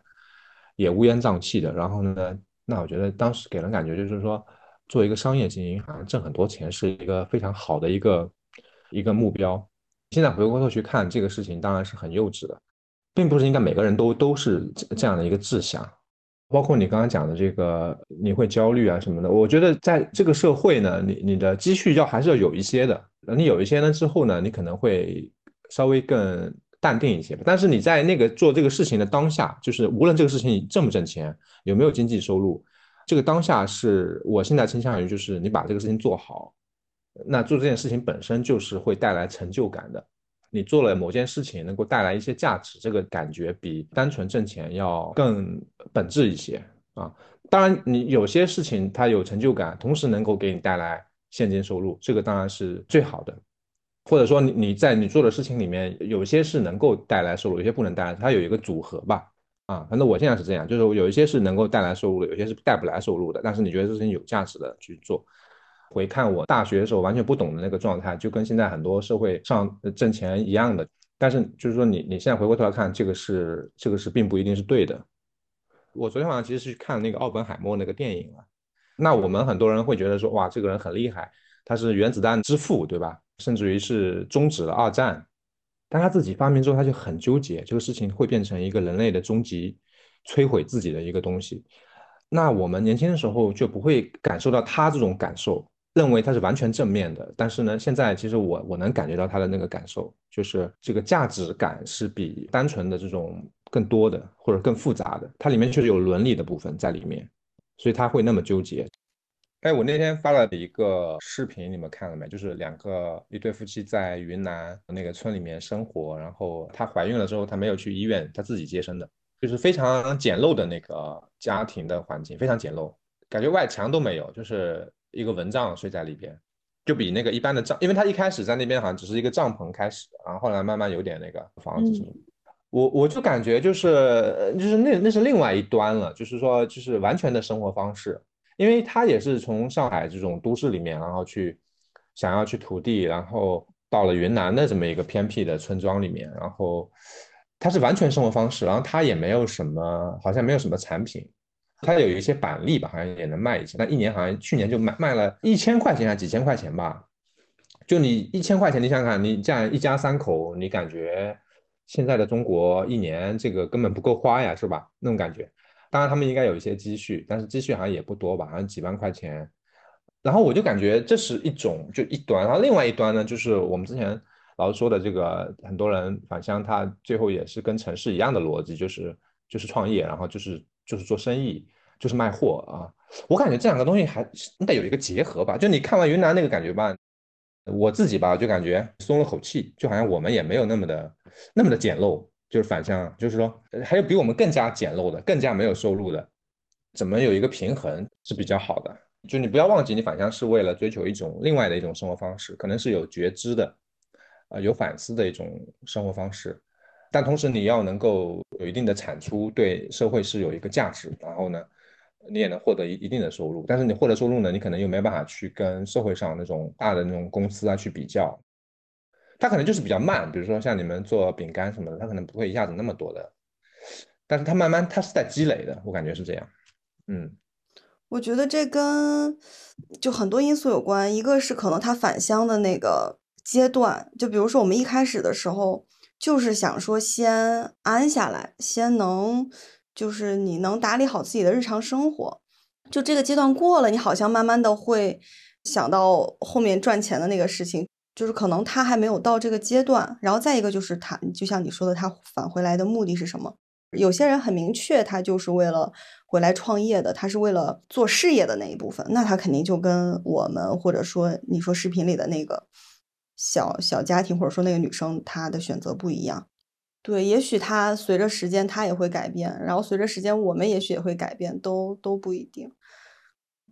也乌烟瘴气的。然后呢，那我觉得当时给人感觉就是说，做一个商业经营好像挣很多钱是一个非常好的一个一个目标。现在回过头去看这个事情，当然是很幼稚的。并不是应该每个人都都是这样的一个志向，包括你刚刚讲的这个，你会焦虑啊什么的。我觉得在这个社会呢，你你的积蓄要还是要有一些的。你有一些呢之后呢，你可能会稍微更淡定一些。但是你在那个做这个事情的当下，就是无论这个事情挣不挣钱，有没有经济收入，这个当下是我现在倾向于就是你把这个事情做好，那做这件事情本身就是会带来成就感的。你做了某件事情，能够带来一些价值，这个感觉比单纯挣钱要更本质一些啊。当然，你有些事情它有成就感，同时能够给你带来现金收入，这个当然是最好的。或者说，你你在你做的事情里面，有些是能够带来收入，有些不能带来，它有一个组合吧。啊，反正我现在是这样，就是有一些是能够带来收入的，有些是带不来收入的。但是你觉得这事情有价值的去做。回看我大学的时候完全不懂的那个状态，就跟现在很多社会上挣钱一样的。但是就是说，你你现在回过头来看，这个是这个是并不一定是对的。我昨天晚上其实是去看那个奥本海默那个电影了。那我们很多人会觉得说，哇，这个人很厉害，他是原子弹之父，对吧？甚至于是终止了二战。但他自己发明之后，他就很纠结，这个事情会变成一个人类的终极摧毁自己的一个东西。那我们年轻的时候就不会感受到他这种感受。认为它是完全正面的，但是呢，现在其实我我能感觉到他的那个感受，就是这个价值感是比单纯的这种更多的或者更复杂的，它里面确实有伦理的部分在里面，所以他会那么纠结。哎，我那天发了一个视频，你们看了没？就是两个一对夫妻在云南那个村里面生活，然后她怀孕了之后，她没有去医院，她自己接生的，就是非常简陋的那个家庭的环境，非常简陋，感觉外墙都没有，就是。一个蚊帐睡在里边，就比那个一般的帐，因为他一开始在那边好像只是一个帐篷开始，然后后来慢慢有点那个房子什么，我我就感觉就是就是那那是另外一端了，就是说就是完全的生活方式，因为他也是从上海这种都市里面，然后去想要去土地，然后到了云南的这么一个偏僻的村庄里面，然后他是完全生活方式，然后他也没有什么，好像没有什么产品，<laughs> 它有一些板栗吧，好像也能卖一些，但一年好像去年就卖卖了一千块钱还几千块钱吧。就你一千块钱，你想想，你这样一家三口，你感觉现在的中国一年这个根本不够花呀，是吧？那种感觉。当然他们应该有一些积蓄，但是积蓄好像也不多吧，好像几万块钱。然后我就感觉这是一种就一端，然后另外一端呢，就是我们之前老师说的这个，很多人返乡，他最后也是跟城市一样的逻辑，就是就是创业，然后就是就是做生意，就是卖货啊。我感觉这两个东西还应该有一个结合吧。就你看完云南那个感觉吧。我自己吧，就感觉松了口气，就好像我们也没有那么的那么的简陋，就是反向，就是说还有比我们更加简陋的、更加没有收入的，怎么有一个平衡是比较好的。就你不要忘记，你返乡是为了追求一种另外的一种生活方式，可能是有觉知的，呃，有反思的一种生活方式，但同时你要能够有一定的产出，对社会是有一个价值，然后呢？你也能获得一一定的收入，但是你获得收入呢，你可能又没办法去跟社会上那种大的那种公司啊去比较，它可能就是比较慢。比如说像你们做饼干什么的，它可能不会一下子那么多的，但是它慢慢它是在积累的，我感觉是这样。嗯，我觉得这跟就很多因素有关，一个是可能他返乡的那个阶段，就比如说我们一开始的时候就是想说先安下来，先能。就是你能打理好自己的日常生活，就这个阶段过了，你好像慢慢的会想到后面赚钱的那个事情。就是可能他还没有到这个阶段，然后再一个就是他，就像你说的，他返回来的目的是什么？有些人很明确，他就是为了回来创业的，他是为了做事业的那一部分，那他肯定就跟我们或者说你说视频里的那个小小家庭或者说那个女生她的选择不一样。对，也许她随着时间她也会改变，然后随着时间我们也许也会改变，都都不一定。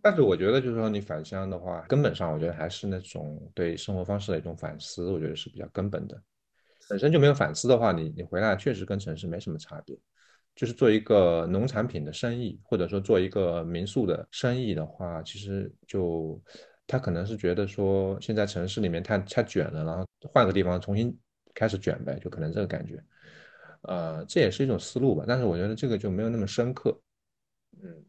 但是我觉得，就是说你返乡的话，根本上我觉得还是那种对生活方式的一种反思，我觉得是比较根本的。本身就没有反思的话，你你回来确实跟城市没什么差别。就是做一个农产品的生意，或者说做一个民宿的生意的话，其实就他可能是觉得说现在城市里面太太卷了，然后换个地方重新开始卷呗，就可能这个感觉。呃，这也是一种思路吧，但是我觉得这个就没有那么深刻。嗯，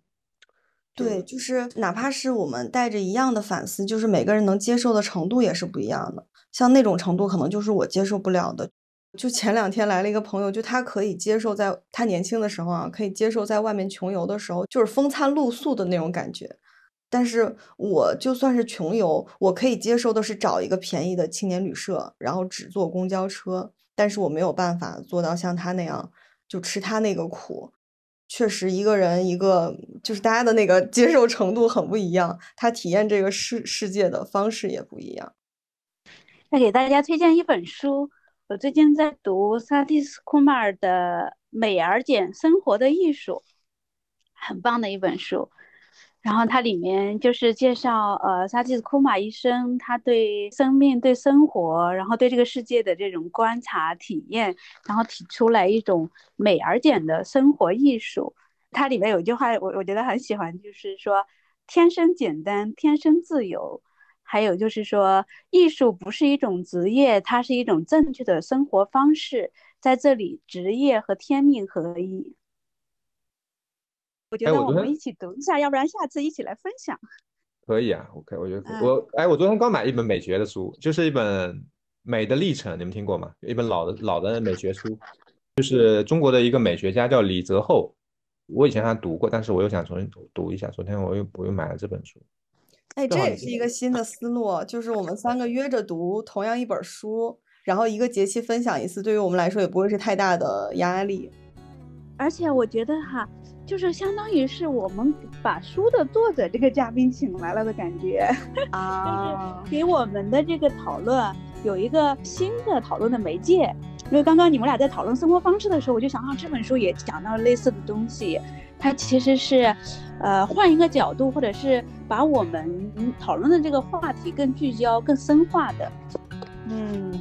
对，就是哪怕是我们带着一样的反思，就是每个人能接受的程度也是不一样的。像那种程度，可能就是我接受不了的。就前两天来了一个朋友，就他可以接受，在他年轻的时候啊，可以接受在外面穷游的时候，就是风餐露宿的那种感觉。但是我就算是穷游，我可以接受的是找一个便宜的青年旅社，然后只坐公交车。但是我没有办法做到像他那样，就吃他那个苦。确实，一个人一个就是大家的那个接受程度很不一样，他体验这个世世界的方式也不一样。那给大家推荐一本书，我最近在读萨蒂斯库马尔的《美而简生活的艺术》，很棒的一本书。然后它里面就是介绍，呃，萨基斯库马医生他对生命、对生活，然后对这个世界的这种观察体验，然后提出来一种美而简的生活艺术。它里面有一句话，我我觉得很喜欢，就是说天生简单，天生自由。还有就是说，艺术不是一种职业，它是一种正确的生活方式。在这里，职业和天命合一。我觉得我们一起读一下，要不然下次一起来分享。可以啊，OK，我觉得我哎，我昨天刚买一本美学的书，就是一本《美的历程》，你们听过吗？一本老的老的美学书，就是中国的一个美学家叫李泽厚，我以前还读过，但是我又想重新读读一下。昨天我又我又买了这本书。哎，这也是一个新的思路，就是我们三个约着读同样一本书，然后一个节气分享一次，对于我们来说也不会是太大的压力。而且我觉得哈。就是相当于是我们把书的作者这个嘉宾请来了的感觉 <laughs> 啊，就是给我们的这个讨论有一个新的讨论的媒介。因为刚刚你们俩在讨论生活方式的时候，我就想到这本书也讲到类似的东西，它其实是，呃，换一个角度，或者是把我们讨论的这个话题更聚焦、更深化的。嗯。